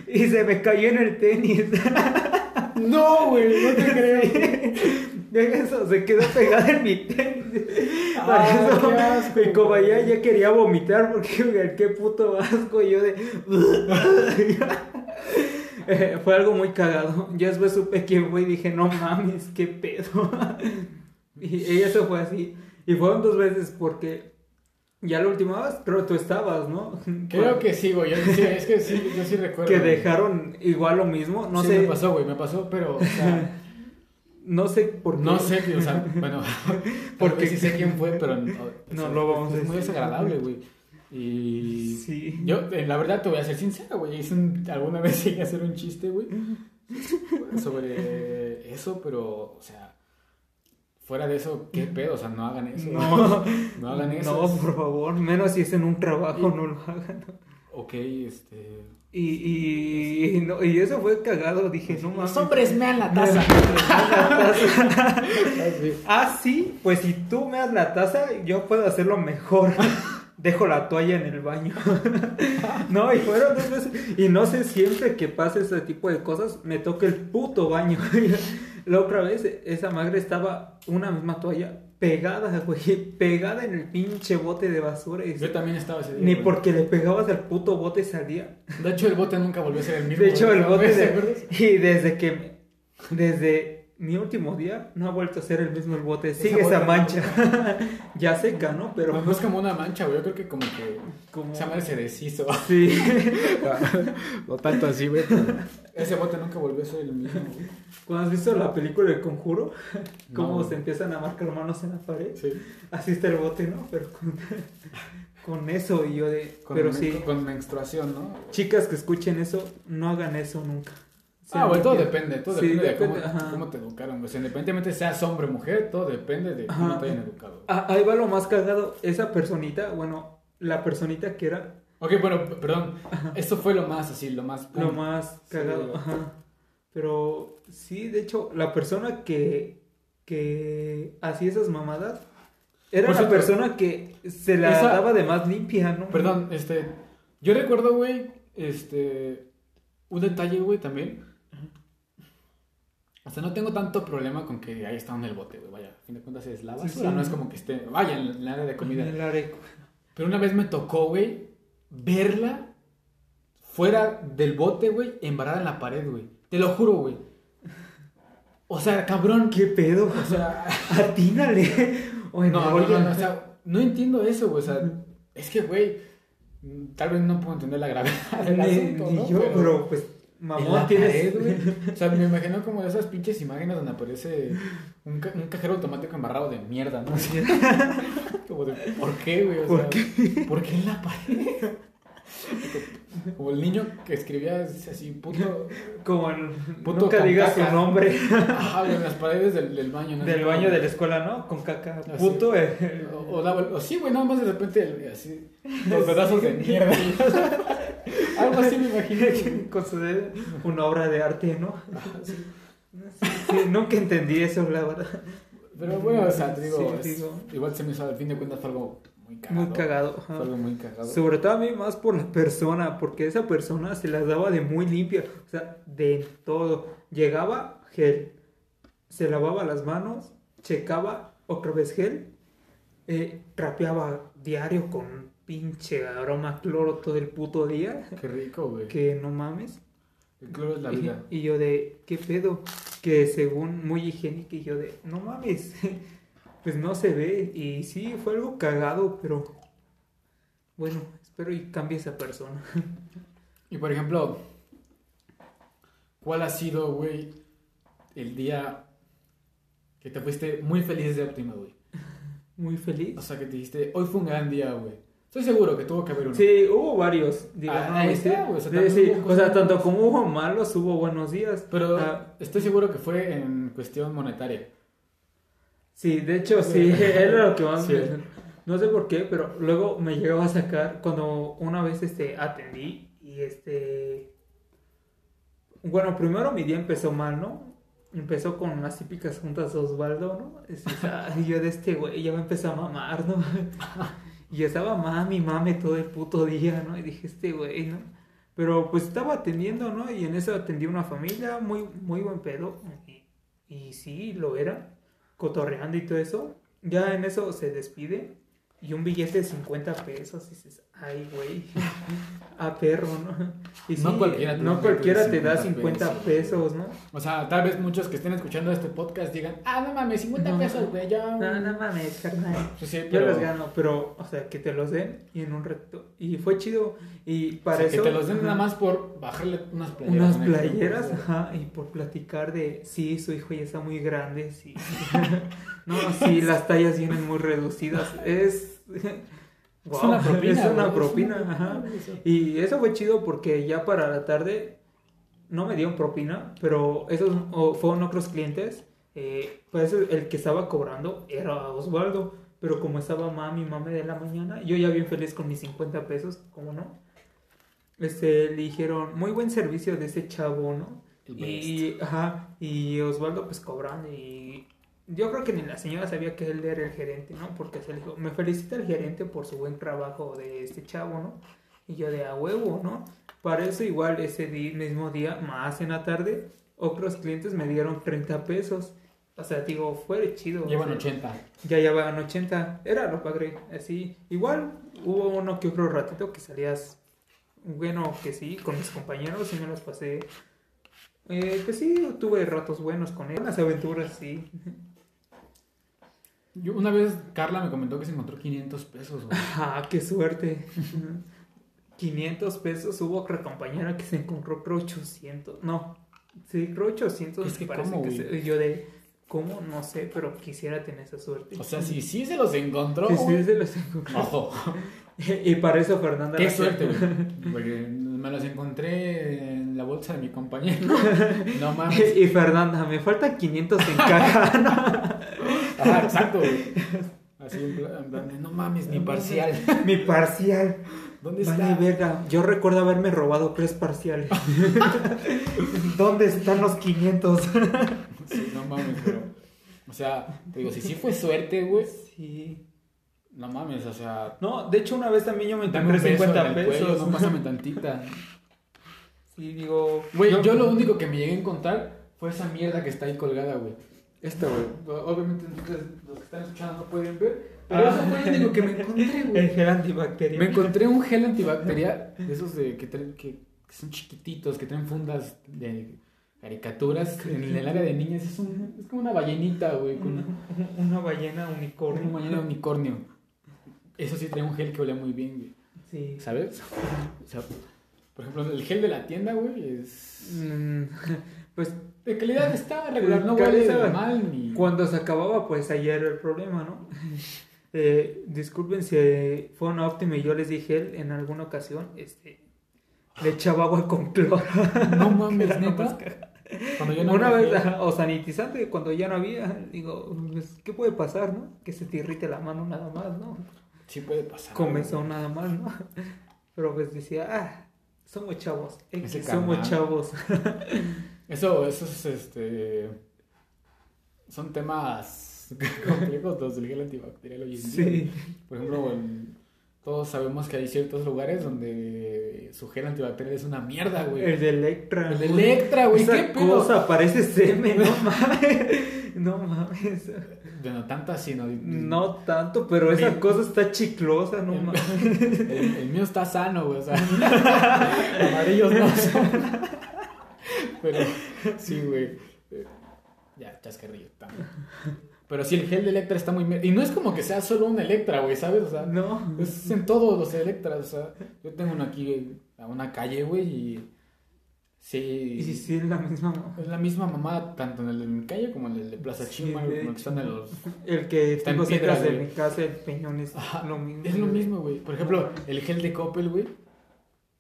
Y se me cayó en el tenis. No, güey, no te creo. Deja eso, se quedó pegada en mi tenis. Eso, qué asco, y como ya, ya quería vomitar porque qué puto asco. Y yo de. Eh, fue algo muy cagado. Ya después supe quién fue y dije, no mames, qué pedo. y, eso fue así. Y fueron dos veces porque ya la última vez creo tú estabas, ¿no? Creo que sí, güey. Yo, sí, es que sí, yo sí recuerdo. que dejaron igual lo mismo. No Sí, sé. me pasó, güey, me pasó, pero, o sea, No sé por qué. no sé, o sea, bueno, porque sí sé quién fue, pero no, lo vamos a es muy decir. desagradable, güey. Y Sí. yo, eh, la verdad, te voy a ser sincero, güey. Alguna vez llegué a hacer un chiste, güey, sobre eso, pero, o sea, fuera de eso, ¿qué pedo? O sea, no hagan eso. No, No hagan eso. no, por favor, menos si es en un trabajo, no lo hagan. Ok, este. Y, y, y no, y eso fue cagado, dije, no mames. Los hombres mean la taza. Ah, sí, pues si tú me das la taza, yo puedo hacerlo mejor. Dejo la toalla en el baño. no, y fueron dos veces. Y no sé, siempre que pasa ese tipo de cosas, me toca el puto baño. la otra vez, esa madre estaba una misma toalla pegada, güey. Pegada en el pinche bote de basura. Y Yo también estaba ese día. ni güey. porque le pegabas al puto bote salía. De hecho, el bote nunca volvió a ser el mismo. De hecho, el bote ¿Te de... acuerdas? Y desde que... Desde mi último día no ha vuelto a ser el mismo el bote. Sigue Esa mancha. ya seca, ¿no? Pero... Pero no es como una mancha, güey. Yo creo que como que Como... esa madre se deshizo. Sí. no tanto así, güey. pero Ese bote nunca volvió a ser el mismo, güey. ¿Cuando has visto la película El Conjuro? Cómo No. se empiezan a marcar manos en la pared. Sí. Así está el bote, ¿no? Pero con, con eso y yo de... Con, Pero men- sí, con menstruación, ¿no? chicas que escuchen eso, no hagan eso nunca. Ah, güey, todo depende, todo Sí, depende, depende, de cómo, cómo te educaron. O sea, independientemente seas hombre o mujer, todo depende de cómo Ajá. te hayan educado. Ah, ahí va lo más cagado. Esa personita, bueno, la personita que era Ok, bueno, perdón. Esto fue lo más así, lo más... lo más Sí. cagado. Ajá. Pero sí, de hecho, la persona que, que hacía esas mamadas era Por la cierto, persona que se la esa- daba de más limpia, ¿no? Perdón, este... Yo recuerdo, güey, este... Un detalle, güey, también. O sea, no tengo tanto problema con que ahí está en el bote, güey. Vaya, a fin de cuentas es la Sí, basura, sí. no es como que esté... Vaya, en el área de comida. En el areco. Pero una vez me tocó, güey, verla fuera del bote, güey, embarrada en la pared, güey. Te lo juro, güey. O sea, cabrón. ¿Qué pedo? O sea, Atínale. Oye, no, no, no, no, o sea, no entiendo eso, güey. O sea, es que, güey, tal vez no puedo entender la gravedad del ni, asunto, ni ¿no? yo, pero, pues, mamón, la tienes. pared, güey. O sea, me imagino como esas pinches imágenes donde aparece un, ca- un cajero automático embarrado de mierda, ¿no? Así, como de, ¿por qué, güey? O ¿Por sea, ¿por qué en la pared? Como el niño que escribía así, puto. Como el, Puto nunca digas su nombre Ajá, en las paredes del, del baño, ¿no? del baño de la escuela, ¿no? Con caca. Así. Puto. eh. O, o o sí, güey, nada más de repente así. Los pedazos de mierda. Algo así me imaginé. Con su dedo, una obra de arte, ¿no? Sí, sí, nunca entendí eso, la verdad. Pero bueno, o sea, te digo, Sí, es- digo. igual se me hizo, al fin de cuentas fue algo muy cagado. Muy cagado. ajá. Fue algo muy cagado. Sobre todo a mí más por la persona, porque esa persona se las daba de muy limpia, o sea, de todo. Llegaba, gel, se lavaba las manos, checaba, otra vez gel, eh, trapeaba diario con pinche aroma cloro todo el puto día, Qué rico, güey. que no mames. El cloro es la vida. Y, y yo de, ¿qué pedo? Que según muy higiénico, y yo de, no mames, pues no se ve. Y sí, fue algo cagado, pero bueno, espero y cambie esa persona. Y por ejemplo, ¿cuál ha sido, güey, el día que te fuiste muy feliz de Optima, güey? Muy feliz. O sea, que te dijiste, hoy fue un gran día, güey. Estoy seguro que tuvo que haber uno. Sí, hubo varios. Digo, Ah, ahí sí, está, güey, o sea, sí, también sí, hubo o sea, cosas tanto como hubo malos, hubo buenos días. Pero Ah, estoy seguro que fue en cuestión monetaria. Sí, de hecho, sí, era lo que más Sí. No sé por qué, pero luego me llegaba a sacar cuando una vez este, atendí y este... Bueno, primero mi día empezó mal, ¿no? Empezó con las típicas juntas de Osvaldo, ¿no? Ay, yo de este güey ya me empezó a mamar, ¿no? Y estaba mami, mame todo el puto día, ¿no? Y dije, este güey, ¿no? Pero pues estaba atendiendo, ¿no? Y en eso atendí una familia, muy, muy buen pedo. Y, sí, lo era, cotorreando y todo eso. Ya en eso se despide. Y un billete de 50 pesos. Y dices, ay, güey, a perro, ¿no? Y No sí, cualquiera te da no cualquiera te da 50 50 pesos, pesos, ¿no? O sea, tal vez muchos que estén escuchando este podcast digan, ah, no mames, 50 No. pesos, güey, ya. No, no mames, carnal. Pues sí, Yo los gano, pero, o sea, que te los den y en un reto. Y fue chido. Y o para sea, eso. que te los den ajá, nada más por bajarle unas playeras. Unas playeras, ajá, y por platicar de, sí, su hijo ya está muy grande, sí. no, sí, las tallas vienen muy reducidas. Es. Es una Wow, propina. Es una propina, es una ajá. propina. Y eso fue chido porque ya para la tarde no me dieron propina, pero esos o- fueron otros clientes. Eh, pues el que estaba cobrando era Osvaldo, pero como estaba mami, mami de la mañana, yo ya bien feliz con mis 50 pesos, ¿cómo no? Este, le dijeron, muy buen servicio de ese chavo, ¿no? Y, ajá, y Osvaldo pues cobrando y yo creo que ni la señora sabía que él era el gerente, ¿no? Porque se le dijo, me felicita el gerente por su buen trabajo de este chavo, ¿no? Y yo de a huevo, ¿no? Para eso igual ese mismo día, más en la tarde, otros clientes me dieron 30 pesos. O sea, digo, fue chido. Llevan o sea, 80. Ya llevaban 80. Era lo padre. Así. Igual hubo uno que otro ratito que salías. Bueno, que sí, con mis compañeros y me los pasé. Eh, pues sí, tuve ratos buenos con él. Unas aventuras, sí. Yo, una vez Carla me comentó que se encontró 500 pesos, güey. Ah, qué suerte. 500 pesos. Hubo otra compañera que se encontró, creo, 800. No, sí, creo 800. Es me que parece ¿cómo, que se- Yo de, ¿cómo? No sé, pero quisiera tener esa suerte. O sea, si sí se los encontró, Sí, sí, se los encontró. Ojo, Y para eso Fernanda... qué suerte, güey. Porque me los encontré en la bolsa de mi compañero. No mames. Y Fernanda, me faltan 500 en caja. Ajá, exacto, güey. Así en plan, no mames, mi parcial. Mi parcial. ¿Dónde Vale, está? verga. Yo recuerdo haberme robado tres parciales. ¿Dónde están los 500? Sí, no mames, pero. O sea, te digo, si sí fue suerte, güey. Sí. No mames, o sea. No, de hecho, una vez también yo me encontré un beso 50 en el cuello, pesos. no pásame tantita. Sí, digo. Güey, yo, lo único que me llegué a encontrar fue esa mierda que está ahí colgada, güey. Esta, güey. Obviamente los que están escuchando no pueden ver. Pero Ah. eso fue lo único que me encontré, El güey. gel antibacterial. Me encontré un gel antibacterial de esos de que, traen- que, que son chiquititos, que traen fundas de caricaturas en el área de niñas. Es, un, es como una ballenita, güey, con Una, ballena unicornio. una ballena unicornio. Eso sí trae un gel que olía muy bien, güey. Sí. ¿Sabes? O sea, por ejemplo, el gel de la tienda, güey, es... Mm, Pues De calidad está regular, no huele mal ni... cuando se acababa, pues ahí era el problema, ¿no? Eh, disculpen si eh, fue una óptima y yo les dije él en alguna ocasión, este, le echaba agua con cloro. No mames, neta. Cuando yo no Una vez, o sanitizante, cuando ya no había, digo, pues, ¿qué puede pasar, no? Que se te irrite la mano nada más, ¿no? Sí puede pasar. Comezón nada más, ¿no? Pero pues decía, ah, somos chavos, X, somos chavos. Eso, eso es, este... Son temas complejos los del gel antibacterial hoy en día. Sí. Por ejemplo, en- todos sabemos que hay ciertos lugares donde su gel antibacterial es una mierda, güey. El de Electra. El de. Electra, güey, Esa ¿qué pedo? cosa parece semen, no mames. No mames. De no tanta, sino... No tanto, pero esa cosa está chiclosa, no El- mames. El, el mío está sano, güey, o sea... amarillos no son. Pero, sí, güey. eh, Ya, chascarrillo. también. Pero sí, el gel de Electra está muy... Y no es como que sea solo un Electra, güey, ¿sabes? O sea, No. es en todos los Electras, o sea... Yo tengo uno aquí a una calle, güey, y... Sí... Y si sí es la misma. Es la misma mamá, tanto en el de mi calle como en el de Plaza Sí, Chima, de como que están en los... El que Está en de mi casa, el peñón es Ajá, lo mismo. Es lo mismo, güey. Por ejemplo, el gel de Coppel, güey,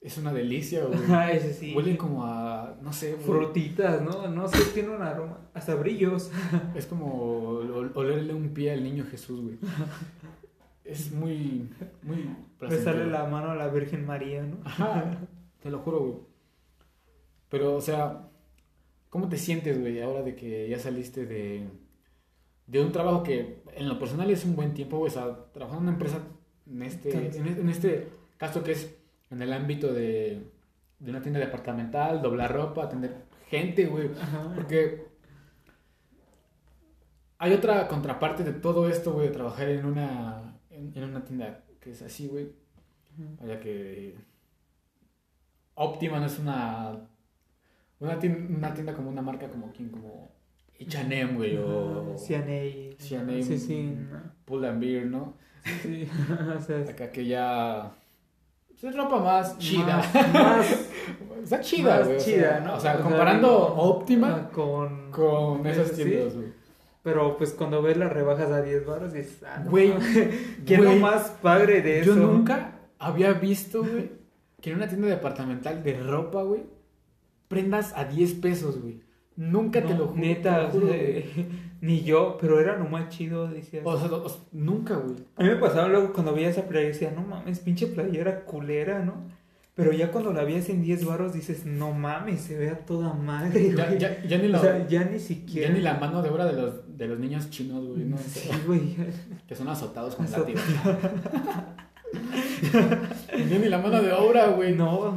es una delicia, güey. Ah, ese sí. Huele como a, no sé, güey. Frutitas, ¿no? No sé, tiene un aroma. Hasta brillos. Es como ol- olerle un pie al niño Jesús, güey. Es muy, muy Le placentero. sale la mano a la Virgen María, ¿no? Ajá, te lo juro, güey. Pero, o sea, ¿cómo te sientes, güey, ahora de que ya saliste de, de un trabajo que en lo personal es un buen tiempo, güey? O sea, trabajar en una empresa, en este, en este, en este caso que es en el ámbito de, de una tienda departamental, doblar ropa, atender gente, güey. Ajá. Porque hay otra contraparte de todo esto, güey, de trabajar en una, en, en una tienda que es así, güey. O sea que Optima no es una una tienda, una tienda como una marca como quien como H&M, güey, o CNA. C&A. Sí, sí. no. Pull and Beer, ¿no? Sí, sí. o sea, Acá que ya es ropa más chida. Más, más Está chida, güey. o chida, sea, ¿no? O sea, O comparando digo, Optima ah, con. con esas tiendas, güey. Pero pues cuando ves las rebajas a 10 baros, dices, ah, no, Güey, ¿qué es lo más padre de Yo eso? nunca había visto, güey, que en una tienda departamental de ropa, güey, prendas a 10 pesos, güey. Nunca te No, lo juro. Neta, te lo juro, o ni yo, pero era lo más chido, decías. O sea, o sea, nunca, güey. A mí me pasaba luego cuando veía esa playera, decía, no mames, pinche playera culera, ¿no? Pero ya cuando la veías en 10 baros dices, no mames, se ve a toda madre, Ya, güey. ya, ya ni o la, sea, ya ni ya siquiera. ni la mano de obra de los, de los niños chinos, güey, ¿no? Sí, güey. Que son azotados con Azot- látigos. ya ni la mano de obra, güey. No,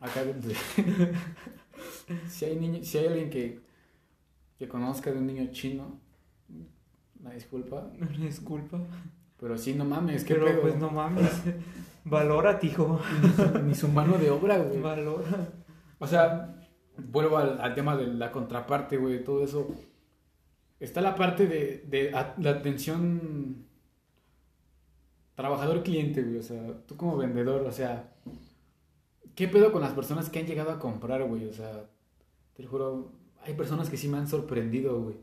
Acá, si hay niño, si hay alguien que, que conozca de un niño chino, una disculpa, no disculpa. pero sí, no mames, qué Pero pedo. pues no mames. Valora, hijo. Ni su- mano de obra, güey. Valora. O sea, vuelvo al, al tema de la contraparte, güey, todo eso. Está la parte de, de a- la atención trabajador-cliente, güey. O sea, tú como vendedor, o sea, ¿qué pedo con las personas que han llegado a comprar, güey? O sea, te lo juro, hay personas que sí me han sorprendido, güey.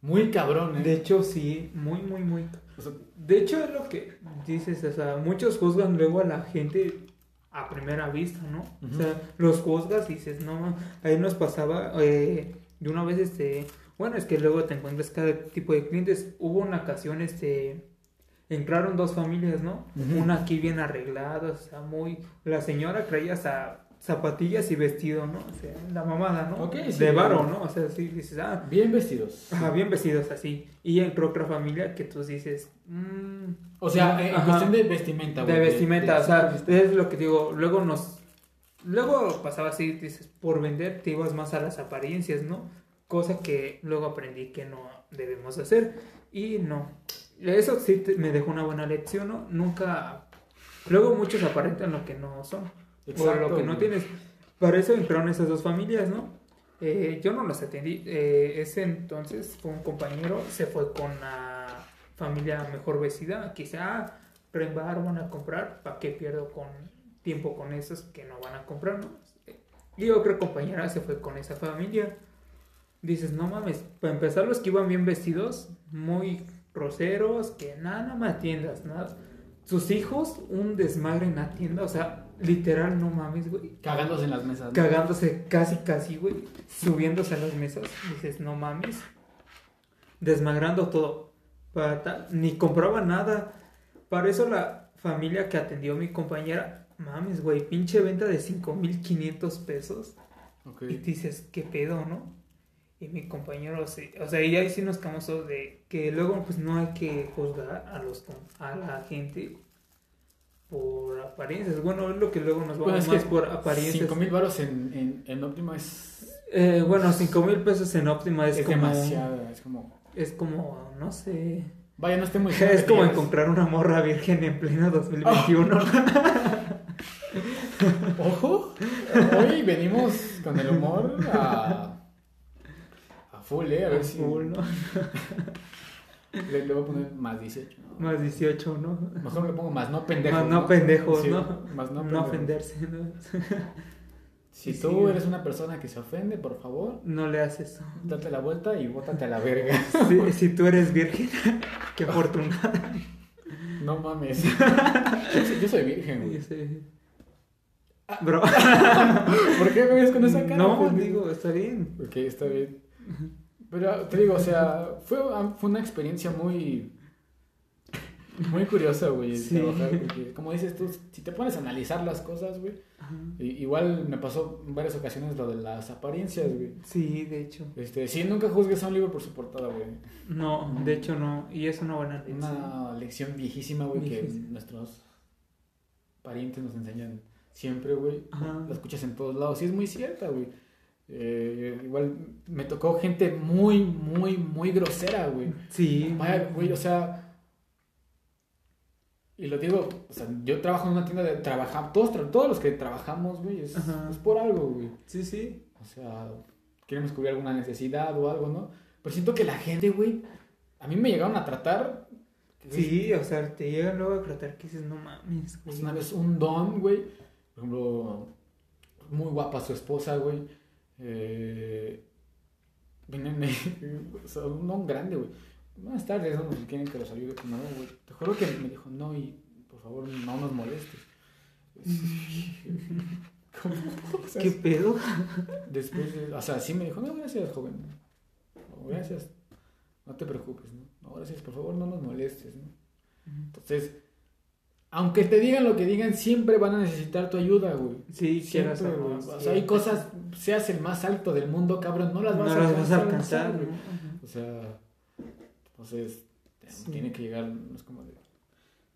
Muy cabrón, ¿eh? De hecho, sí, muy, muy, muy. O sea, De hecho, es lo que dices, o sea, muchos juzgan luego a la gente a primera vista, ¿no? O sea, los juzgas y dices, no, ahí nos pasaba eh, de una vez, este, bueno, es que luego te encuentras cada tipo de clientes. Hubo una ocasión, este, entraron dos familias, ¿no? Una aquí bien arreglada, o sea, muy, la señora traía hasta zapatillas y vestido, ¿no? O sea, la mamada, ¿no? Ok, sí. de varo, ¿no? O sea, sí, dices, ah, Bien vestidos. Ajá, bien vestidos así. Y entró otra familia que tú dices, mm, O sea, en Ajá. cuestión de vestimenta, de güey. vestimenta, de- o sea, es lo que digo, luego nos, luego pasaba así, dices, por vender te ibas más a las apariencias, ¿no? Cosa que luego aprendí que no debemos hacer y no, eso sí te- me dejó una buena lección, ¿no? Nunca, luego muchos aparentan lo que no son, Exacto, lo que no tienes, para eso entraron esas dos familias, ¿no? Eh, yo no los atendí. Eh, ese entonces fue un compañero, se fue con la familia mejor vestida. Quizá reembar van a comprar, ¿para qué pierdo con tiempo con esos que no van a comprar? ¿no? Y otra compañera se fue con esa familia. Dices, no mames, para empezar los que iban bien vestidos, muy groseros, que nada, no me atiendas, nada. Sus hijos, un desmadre en la tienda, o sea, literal, no mames, güey Cagándose en las mesas. ¿no? cagándose casi, casi, güey, subiéndose a las mesas. Dices, no mames, desmagrando todo. Para tal, ni compraba nada. Para eso la familia que atendió mi compañera, mames, güey, pinche venta de 5.500 pesos. Ok. Y dices, ¿qué pedo, no? Y mi compañero, sí, o sea, y ahí sí nos quedamos de que luego, pues no hay que juzgar a, los, com- a la gente por apariencias. Bueno, es lo que luego nos vamos Bueno, es más por apariencias. 5 mil baros en, en, en Optima es, Eh, bueno, 5 mil pesos en óptima es, es como. demasiado. Es como. Es como, no sé. Vaya, no esté muy Es como encontrar una morra virgen en pleno 2021. Ojo, hoy venimos con el humor a, a full, ¿eh? A ver si. Full, ¿no? Le, le voy a poner más 18. ¿no? Más 18, ¿no? Mejor le pongo más no pendejos. Más no pendejos, Sí, ¿no? Más no, No, pendejos. ofenderse, ¿no? Si Sí, tú sí. eres una persona que se ofende, por favor, No le haces eso. date la vuelta y bótate a la verga. Si, si tú eres virgen, qué afortunada. No mames. Yo soy, yo soy virgen, güey. Yo sé. Bro. ¿Por qué me ves con esa cara? No, pendejo? digo, está bien. Ok, está bien. Pero te digo, o sea, fue, fue una experiencia muy. Muy curiosa, güey. Sí. trabajar, porque, como dices tú, si te pones a analizar las cosas, güey. Igual me pasó en varias ocasiones lo de las apariencias, güey. Sí, de hecho. Este, sí, nunca juzgues a un libro por su portada, güey. No, de hecho no. Y es una buena lección. Una lección viejísima, güey, que nuestros parientes nos enseñan siempre, güey. La escuchas en todos lados. Y es muy cierta, güey. Eh, igual me tocó gente muy, muy, muy grosera, güey. Sí. Vaya, güey, o sea. Y lo digo, o sea, yo trabajo en una tienda de trabajar, todos, todos los que trabajamos, güey, es, es por algo, güey. Sí, sí. O sea, queremos cubrir alguna necesidad o algo, ¿no? Pero siento que la gente, güey, a mí me llegaron a tratar. Sí, o sea, te llegan luego a tratar que dices, no mames, güey. Pues una vez un don, güey. Por ejemplo, muy guapa su esposa, güey. Eh, vienen, o sea, un don grande, güey. Buenas tardes, no, si quieren que los ayude con algo, güey. Te juro que me dijo, no, y por favor, no nos molestes. ¿Cómo? O sea, ¿Qué pedo? Después, de- o sea, sí me dijo, no, gracias, joven. No, gracias. No te preocupes, ¿no? No, gracias, por favor, no nos molestes, ¿no? Entonces, aunque te digan lo que digan, siempre van a necesitar tu ayuda, güey. Sí, Siempre, quieras o güey. no, O sí. sea, hay cosas, seas el más alto del mundo, cabrón, no las no vas, las a, vas a alcanzar, alcanzar, güey. ¿no? O sea, entonces, Sí. tiene que llegar, no es como de,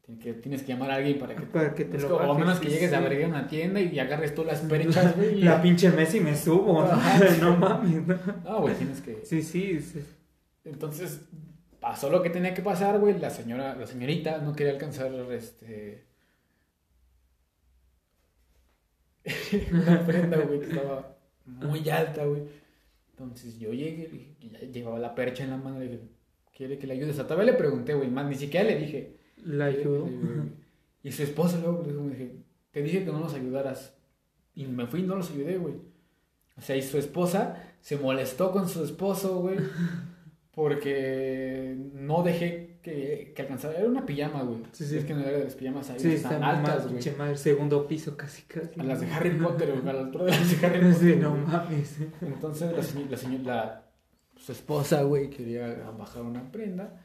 tiene que, tienes que llamar a alguien para que Para que te lo como- o bajes, menos que sí, llegues a sí. abrir una tienda y agarres tú las perchas, güey. La pinche Messi me subo, ¿no? Ajá. no mames, ¿no? No, güey, tienes que... Sí, sí, sí. Entonces, pasó lo que tenía que pasar, güey. La señora, la señorita no quería alcanzar este. una prenda, güey, que estaba muy alta, güey. Entonces yo llegué, ya llevaba la percha en la mano, le dije, ¿quiere que le ayudes? A todavía le pregunté, güey, más ni siquiera le dije. La "¿Quiere que ayudo. le ayude?". Y su esposa luego le dijo, me dije, te dije que no nos ayudaras. Y me fui y no los ayudé, güey. O sea, y su esposa se molestó con su esposo, güey. Porque no dejé que, que alcanzaba. Era una pijama, güey. Sí, sí. Es que el área de las pijamas ahí Sí, están está altas, güey. madre, segundo piso casi casi. A las de Harry Potter, güey. A la altura de las de Harry Potter. Sí, no mames. Entonces la señora, la, señora- la- su esposa, güey, quería bajar una prenda.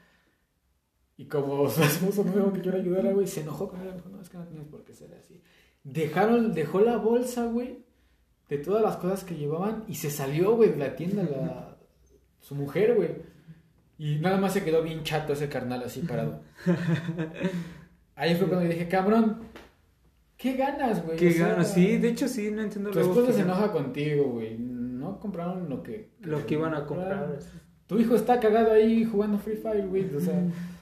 Y como su esposo no dijo que yo le ayudara, güey, se enojó con ella. Dijo, no, es que no tienes por qué ser así. Dejaron, dejó la bolsa, güey, de todas las cosas que llevaban y se salió, güey, de la tienda, la, su mujer, güey. Y nada más se quedó bien chato ese carnal así parado. Ahí fue cuando dije, cabrón, ¿qué ganas, güey? Qué O sea, ganas, sí, de hecho sí, no entiendo Tu luego esposa que- se enoja contigo, güey. No compraron lo que... lo que iban a comprar. Tu hijo está cagado ahí jugando Free Fire, güey. O sea,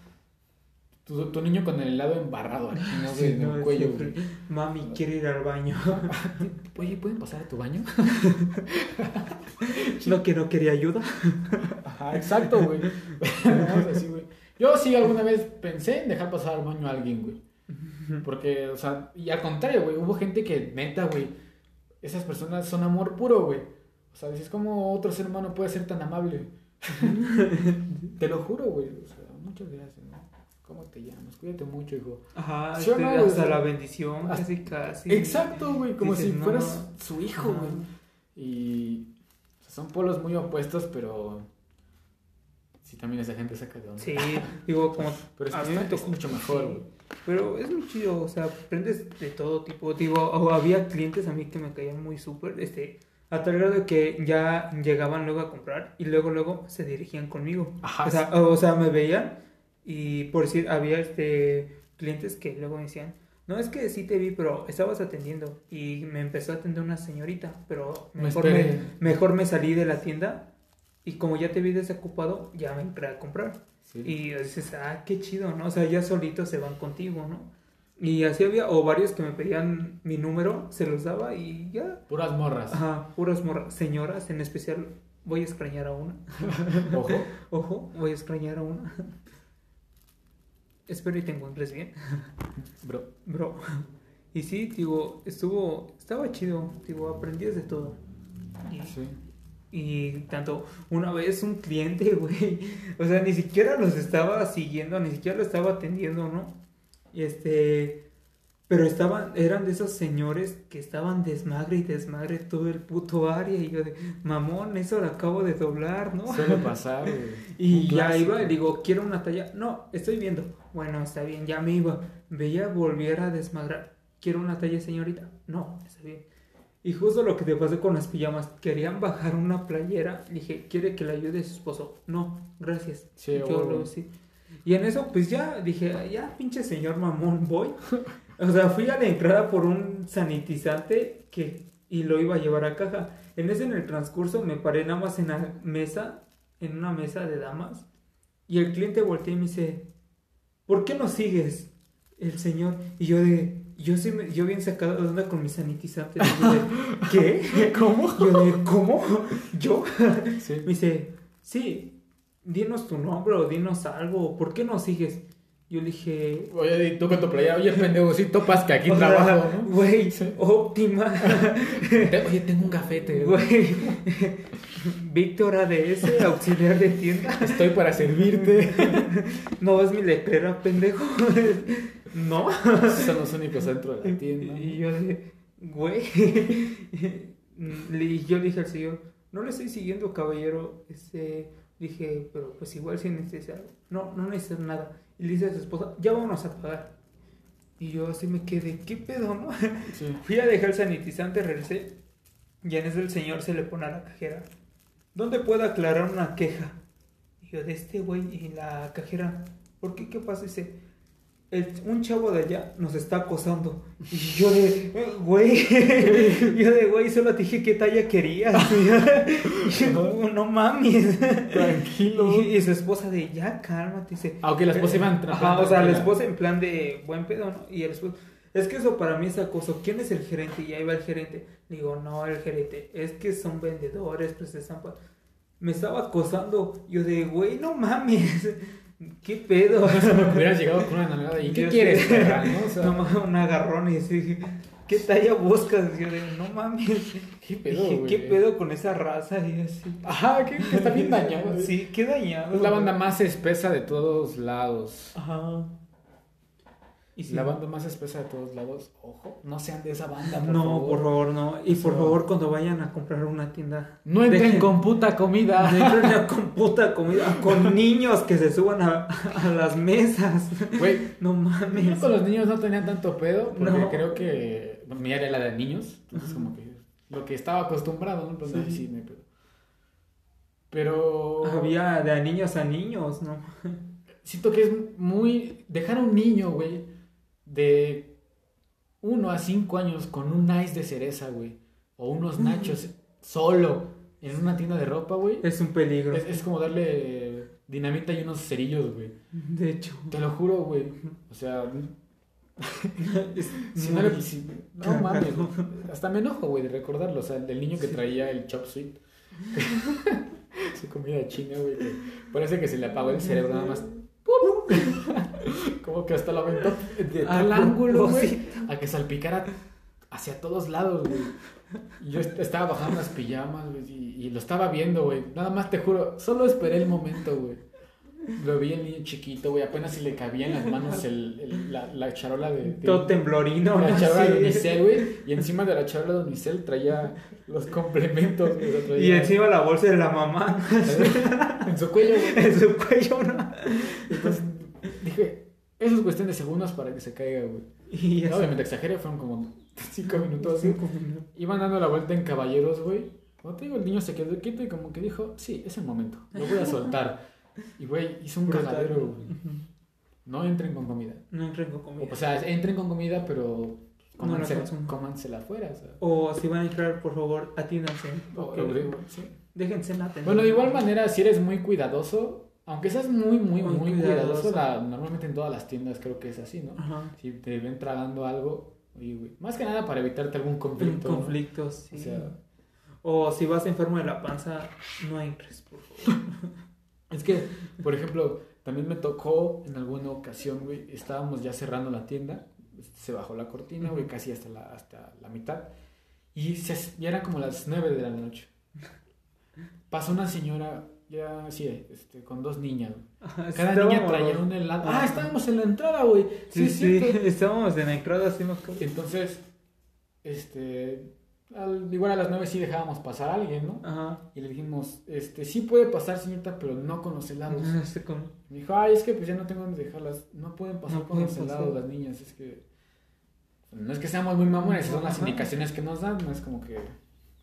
tu, tu niño con el helado embarrado aquí, ¿no? Sí, en no, el cuello, siempre, güey. Mami, quiere ir al baño. Oye, ¿pueden pasar a tu baño? no que no quería ayuda. Ajá, exacto, güey. Vamos así, güey. Yo sí alguna vez pensé en dejar pasar al baño a alguien, güey. Porque, o sea, y al contrario, güey, hubo gente que, neta, güey, esas personas son amor puro, güey. O sea, dices, ¿cómo otro ser humano puede ser tan amable? Te lo juro, güey. O sea, muchas gracias. ¿Cómo te llamas? Cuídate mucho, hijo. Ajá, ¿Sí este, no, hasta güey? la bendición, casi casi. Exacto, güey, como Dices, si no, fueras no. su hijo, Ajá. güey. Y o sea, son polos muy opuestos, pero sí también esa gente saca de onda. Sí, digo, como Pero es, a mí me tocó mucho mejor, güey. Pero es muy chido, o sea, aprendes de todo tipo. Digo, había clientes a mí que me caían muy súper, este, a tal grado que ya llegaban luego a comprar y luego, luego se dirigían conmigo. Ajá. O sea, o, o sea, me veían y por decir, había este clientes que luego me decían, no es que sí te vi, pero estabas atendiendo y me empezó a atender una señorita, pero Me mejor me, esperé. mejor me salí de la tienda y como ya te vi desocupado, ya me entré a comprar. Sí. Y dices, ah, qué chido, ¿no? O sea, ya solitos se van contigo, ¿no? Y así había, o varios que me pedían mi número, se los daba y ya. Puras morras. Ajá, puras morras, señoras, en especial voy a extrañar a una. Ojo. Ojo, voy a extrañar a una. Espero y te encuentres bien, Bro. bro. Y sí, digo, estuvo, estaba chido, digo, aprendías de todo. Y, Sí. y tanto, una vez un cliente, güey, o sea, ni siquiera los estaba siguiendo, ni siquiera lo estaba atendiendo, ¿no? Este, pero estaban, eran de esos señores que estaban desmagre y desmagre todo el puto área. Y yo de, mamón, eso lo acabo de doblar, ¿no? Suele pasar, güey. Y ya iba y digo, quiero una talla. No, estoy viendo. Bueno, está bien, ya me iba. Veía volviera a desmagrar. Quiero una talla, señorita. No, está bien. Y justo lo que te pasó con las pijamas. Querían bajar una playera. Dije, ¿quiere que le ayude su esposo? No, gracias. Sí, Yo huevo. lo sí. Y en eso, pues ya dije, ya pinche señor mamón, voy. O sea, fui a la entrada por un sanitizante que, y lo iba a llevar a caja. En ese, en el transcurso, me paré nada más en la mesa, en una mesa de damas. Y el cliente volteó y me dice, ¿por qué no sigues? El señor. Y yo de, yo sí me, yo bien sacado de onda con mi sanitizante. Y yo de, ¿Qué? ¿Cómo? Yo de, ¿cómo? ¿Yo? Sí. Me dice, sí, dinos tu nombre o dinos algo, ¿por qué no sigues? Yo le dije, Oye, tú con tu playera, oye, pendejo, sí topas que aquí o sea, trabajo, ¿no? Güey, Sí. óptima. Oye, tengo un gafete, güey. Víctor ADS, auxiliar de tienda. Estoy para servirte. No es mi letrera, pendejo. No. Son los únicos dentro de la tienda. Y yo de, güey. Y yo le dije al señor, no le estoy siguiendo, caballero. Este, dije, pero pues igual si necesitas algo. No, no necesitas nada. Y le dice a su esposa, ya vámonos a pagar. Y yo así me quedé, ¿qué pedo, no? Sí. Fui a dejar el sanitizante, regresé. Y en eso el señor se le pone a la cajera. ¿Dónde puedo aclarar una queja? Y yo, de este güey, y la cajera, ¿por qué? ¿Qué pasa? Dice, "El- un chavo de allá nos está acosando. Y yo de, "Eh, güey, yo de, güey, solo te dije qué talla querías. Y yo, no mames. Tranquilo. Y, y su esposa de, ya, cálmate. Dice, Aunque la esposa iba en Ajá, o sea, la esposa en plan de buen pedo, ¿no? Y el esposo, es que eso para mí es acoso. ¿Quién es el gerente? Y ahí va el gerente. Digo, no, el gerente. Es que son vendedores, pues están Me estaba acosando. Yo de, güey, no mames. ¿Qué pedo? Me hubieras llegado con una nalgada y ¿qué Yo quieres, sí. perra? ¿no? O sea, No un agarrón y así. ¿qué talla buscas? Yo de, no mames. ¿Qué pedo, Dije? ¿Qué pedo con esa raza? Y así. Ajá, que, que está bien dañado. Sí, qué dañado. Es la banda más espesa de todos lados. Ajá. Y sí. La banda más espesa de todos lados. Ojo, no sean de esa banda, por no, favor. por favor, no. Y por No. favor, cuando vayan a comprar una tienda, No entren Dejen- con puta comida. no entren con puta comida, con niños que se suban a, a las mesas. Güey, No yo mames. con los niños no tenía tanto pedo, porque No. creo que mi área era la de niños, entonces como que lo que estaba acostumbrado, ¿no? Entonces, Sí. sí, me pedo. Pero Había de niños a niños, ¿no? siento que es muy dejar a un niño, güey, de 1 a 5 años con un nice de cereza, güey, o unos nachos solo en una tienda de ropa, güey. Es un peligro. Es, es como darle dinamita y unos cerillos, güey. De hecho. Te lo juro, güey. O sea, Si no, le- si- no mames, güey. hasta me enojo, güey, de recordarlo. O sea, del niño que traía el chop suey. Su comida china, güey. que Parece que se le apagó el cerebro nada más. Como que hasta lo aventó de A tal ángulo, güey. A que salpicara hacia todos lados, güey. Yo est- estaba bajando las pijamas, güey, y, y lo estaba viendo, güey. Nada más te juro, solo esperé el momento, güey. Lo vi el niño chiquito, güey. Apenas si le cabía en las manos el, el- la, la charola de, de- Todo temblorino, la charola de unicel, güey. Y encima de la charola de unicel traía los complementos, güey. lo traía Y encima la bolsa de la mamá en su cuello, güey. en su cuello, ¿no? Entonces eso es cuestión de segundos para que se caiga, güey. Y. Obviamente exageré, fueron como cinco minutos. Cinco minutos. Iban dando la vuelta en caballeros, güey. Como te digo, el niño se quedó quieto y como que dijo, sí, es el momento, lo voy a soltar. Y, güey, hizo un cagadero, güey. No entren con comida. No entren con comida. O sea, entren con comida, pero No la cómansela, consuman. cómansela afuera. O sea. O si van a entrar, por favor, atiéndanse. O- porque o- sí. Déjense en la. Bueno, de igual manera, si eres muy cuidadoso, aunque seas muy, muy, muy, Muy cuidadoso, la- normalmente en todas las tiendas creo que es así, ¿no? Ajá. Si te ven tragando algo, oye, güey, más que nada para evitarte algún conflicto. ¿no? conflictos, sí. O sea, O si vas enfermo de la panza, no entres, por favor. es que, por ejemplo, también me tocó en alguna ocasión, güey, estábamos ya cerrando la tienda, se bajó la cortina, güey, casi hasta la, hasta la mitad, y se, ya eran como las nueve de la noche. Pasó una señora, ya, sí, este, con dos niñas. Ajá, Cada estábamos- niña traía un helado. Ah, Ajá. estábamos en la entrada, güey. Sí, sí, estábamos en la entrada, sí me acuerdo. Entonces, este, al- igual a las nueve sí dejábamos pasar a alguien, ¿no? Ajá. Y le dijimos, este, sí puede pasar, señorita, pero no con los helados. Me dijo, ay, es que pues ya no tengo dónde dejarlas. No pueden pasar No con los pasar. helados las niñas, es que... No es que seamos muy mamones, son las indicaciones que nos dan, no es como que...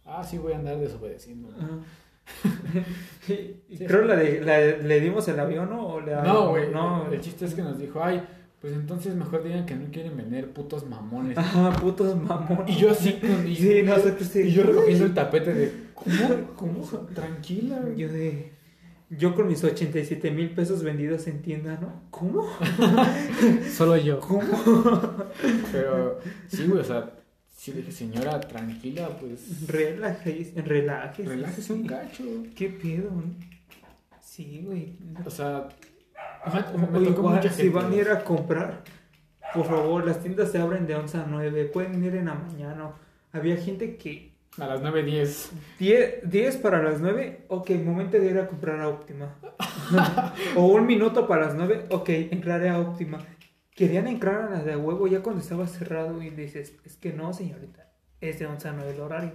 Ah, sí, voy a andar desobedeciendo. Ajá. Creo la de, la le dimos el avión ¿no? o le No, güey. No, El chiste es que nos dijo, ay, pues entonces mejor digan que no quieren vender putos mamones. Ajá, putos mamones. Y yo así, con- y, Sí, nosotros sí. y yo recogiendo el tapete de, ¿cómo? ¿Cómo? Tranquila. Yo de. Yo con mis 87 mil pesos vendidos en tienda, ¿no? ¿Cómo? Solo yo. ¿Cómo? Pero, sí, güey, o sea, sí le dije, señora, tranquila, pues, Relájese, relájese. relájese un cacho. ¿Qué pedo? Sí, güey. O sea, me, me tocó igual, mucha si gente. van a ir a comprar, por favor, las tiendas se abren de 11 a 9. Pueden ir en la mañana. Había gente que A las 9.10. 10, 10 para las 9, ok, momento de ir a comprar a Óptima. o un minuto para las 9, ok, entraré a Óptima. Querían entrar a la de huevo ya cuando estaba cerrado y dices, es que no, señorita, es de 11 a 9 el horario.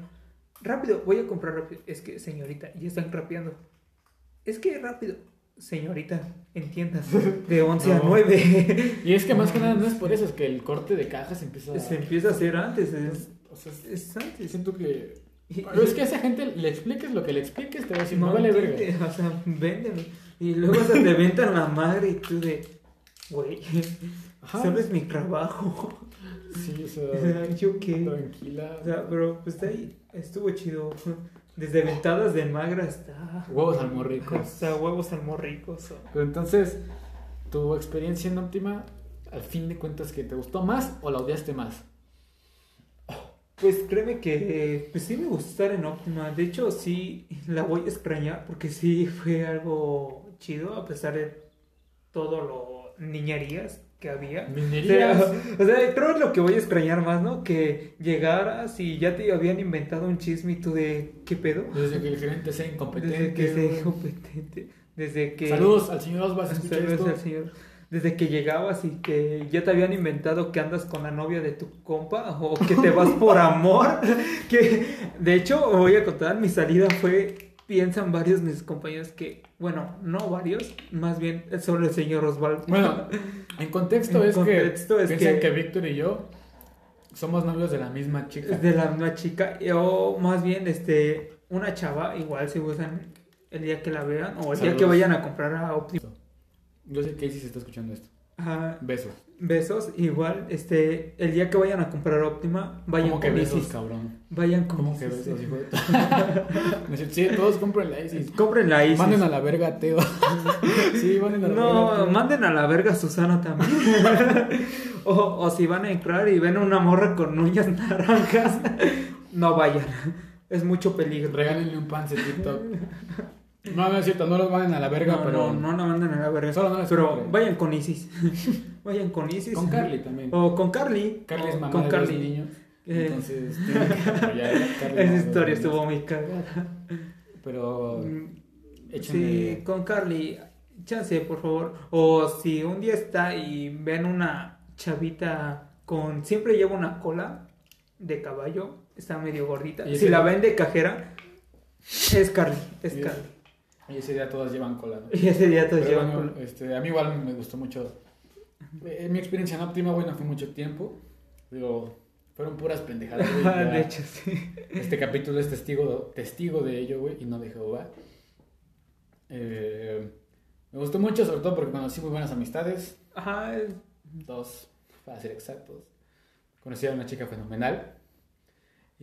Rápido, voy a comprar rápido. Es que, señorita, ya están rapeando. Es que rápido, señorita, entiendas, de 11 a No. 9. Y es que más que nada no es por eso, es que el corte de caja se empieza Se empieza a hacer antes, es, O sea, es- es antes. siento que... Pero es que a esa gente le expliques lo que le expliques, te va a decir, no, No vale verga. O sea, véndeme. Y luego se te ventan la madre y tú de, güey, Ajá. solo es mi trabajo. Sí, o sea, ¿Yo qué? tranquila. O sea, pero pues de ahí estuvo chido. Desde ventadas de magra hasta... Huevos almorricos. Hasta huevos almorricos. Pero entonces, tu experiencia en óptima, al fin de cuentas, que te gustó más o la odiaste más? Pues créeme que pues sí me gustó estar en Optima. De hecho, sí la voy a extrañar porque sí fue algo chido a pesar de todo lo niñerías. Que había. Minerías. O sea, creo es lo que voy a extrañar más, ¿no? Que llegaras y ya te habían inventado un chisme y tú de, ¿qué pedo? Desde que el gerente sea incompetente. Desde que sea incompetente. Desde que... Saludos al señor escucha Saludos esto. al señor. Desde que llegabas y que ya te habían inventado que andas con la novia de tu compa o que te vas por amor. que de hecho, voy a contar, mi salida fue, piensan varios mis compañeros que, bueno, no varios, más bien solo el señor Osvaldo. Bueno, en contexto En es contexto que es piensan que- que... Víctor y yo somos novios de la misma chica. De la misma chica, o más bien, este, una chava, igual si gustan el día que la vean o el día que vayan a comprar a Optima. Yo sé que Casey se está escuchando esto. Ajá, Besos. besos, igual, este, el día que vayan a comprar Optima, vayan ¿Cómo que con besos, Isis. cabrón? Vayan con ¿Cómo que besos, hijo de Sí, todos compren la Isis. Compren la Isis. Manden a la verga a Teo. sí, manden a la verga a No, Teo. manden a la verga a Susana también. o, o si van a entrar y ven una morra con uñas naranjas, no vayan. Es mucho peligro. Regálenle un pan de TikTok. No, no es cierto, no los manden a la verga, no, pero. no, no la manden a la verga. Solo no pero vayan con Isis. vayan con Isis. Con Carly también. O con Carly. Carly es mamá con de Carly. dos niños. Eh. Entonces, que Esa historia estuvo muy cagada. Pero. Mm, Échenle. Sí, con Carly, chance, por favor. O si un día está y ven una chavita con. Siempre lleva una cola de caballo, está medio gordita. Si la ven de cajera, es Carly, es Carly. Y ese día todas llevan cola. ¿no? Y ese día Pero llevan bueno, cola. este, a mí igual me gustó mucho. Eh, mi experiencia en óptima, güey, no fue mucho tiempo. Digo, fueron puras pendejadas. güey, de hecho, sí. Este capítulo es testigo, testigo de ello, güey, y no de Jehová. Eh, me gustó mucho, sobre todo porque conocí muy buenas amistades. Ajá, Dos, para ser exactos. Conocí a una chica fenomenal.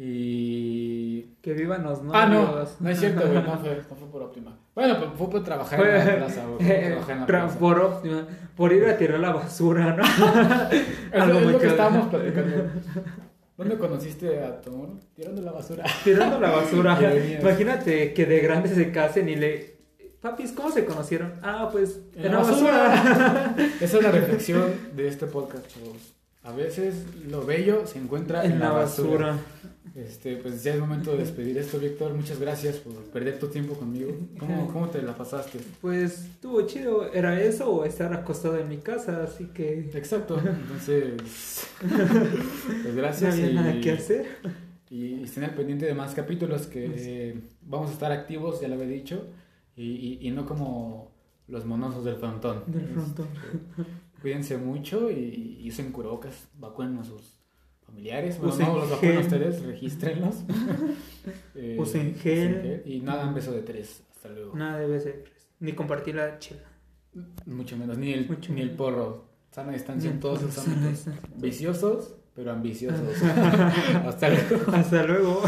Y. que vivan los novios. Ah, no, no es cierto, güey, no fue, no fue por óptima. Bueno, pero fue por trabajar en la plaza, güey. Fue por óptima, por ir a tirar la basura, ¿no? Es, Algo es muy lo que estábamos platicando. ¿Dónde conociste a tu amor? Tirando la basura. Tirando la basura. Imagínate que de grandes se casen y le. Papis, ¿cómo se conocieron? Ah, pues En en la la basura. Esa es la reflexión de este podcast, chavos. A veces lo bello se encuentra en la basura. Este, pues ya es momento de despedir esto, Víctor. Muchas gracias por perder tu tiempo conmigo. ¿Cómo, cómo te la pasaste? Pues estuvo chido. ¿Era eso o estar acostado en mi casa? Así que. Exacto. Entonces, pues No gracias. había y, nada que hacer. y estén al pendiente de más capítulos que eh, vamos a estar activos, ya lo había dicho. Y, y, y no como los monosos del frontón. Del frontón. Este, cuídense mucho y, y usen curocas, vacunen a sus familiares. Bueno, no los vacunen ustedes, regístrenlos. Eh, Usen gel. Y nada, un beso de tres. Hasta luego. Nada debe ser. Ni compartir la chela. Mucho menos, ni el, Mucho ni el porro. Sana distancia en todos sana ámbitos. Viciosos, pero ambiciosos. Hasta luego. Hasta luego.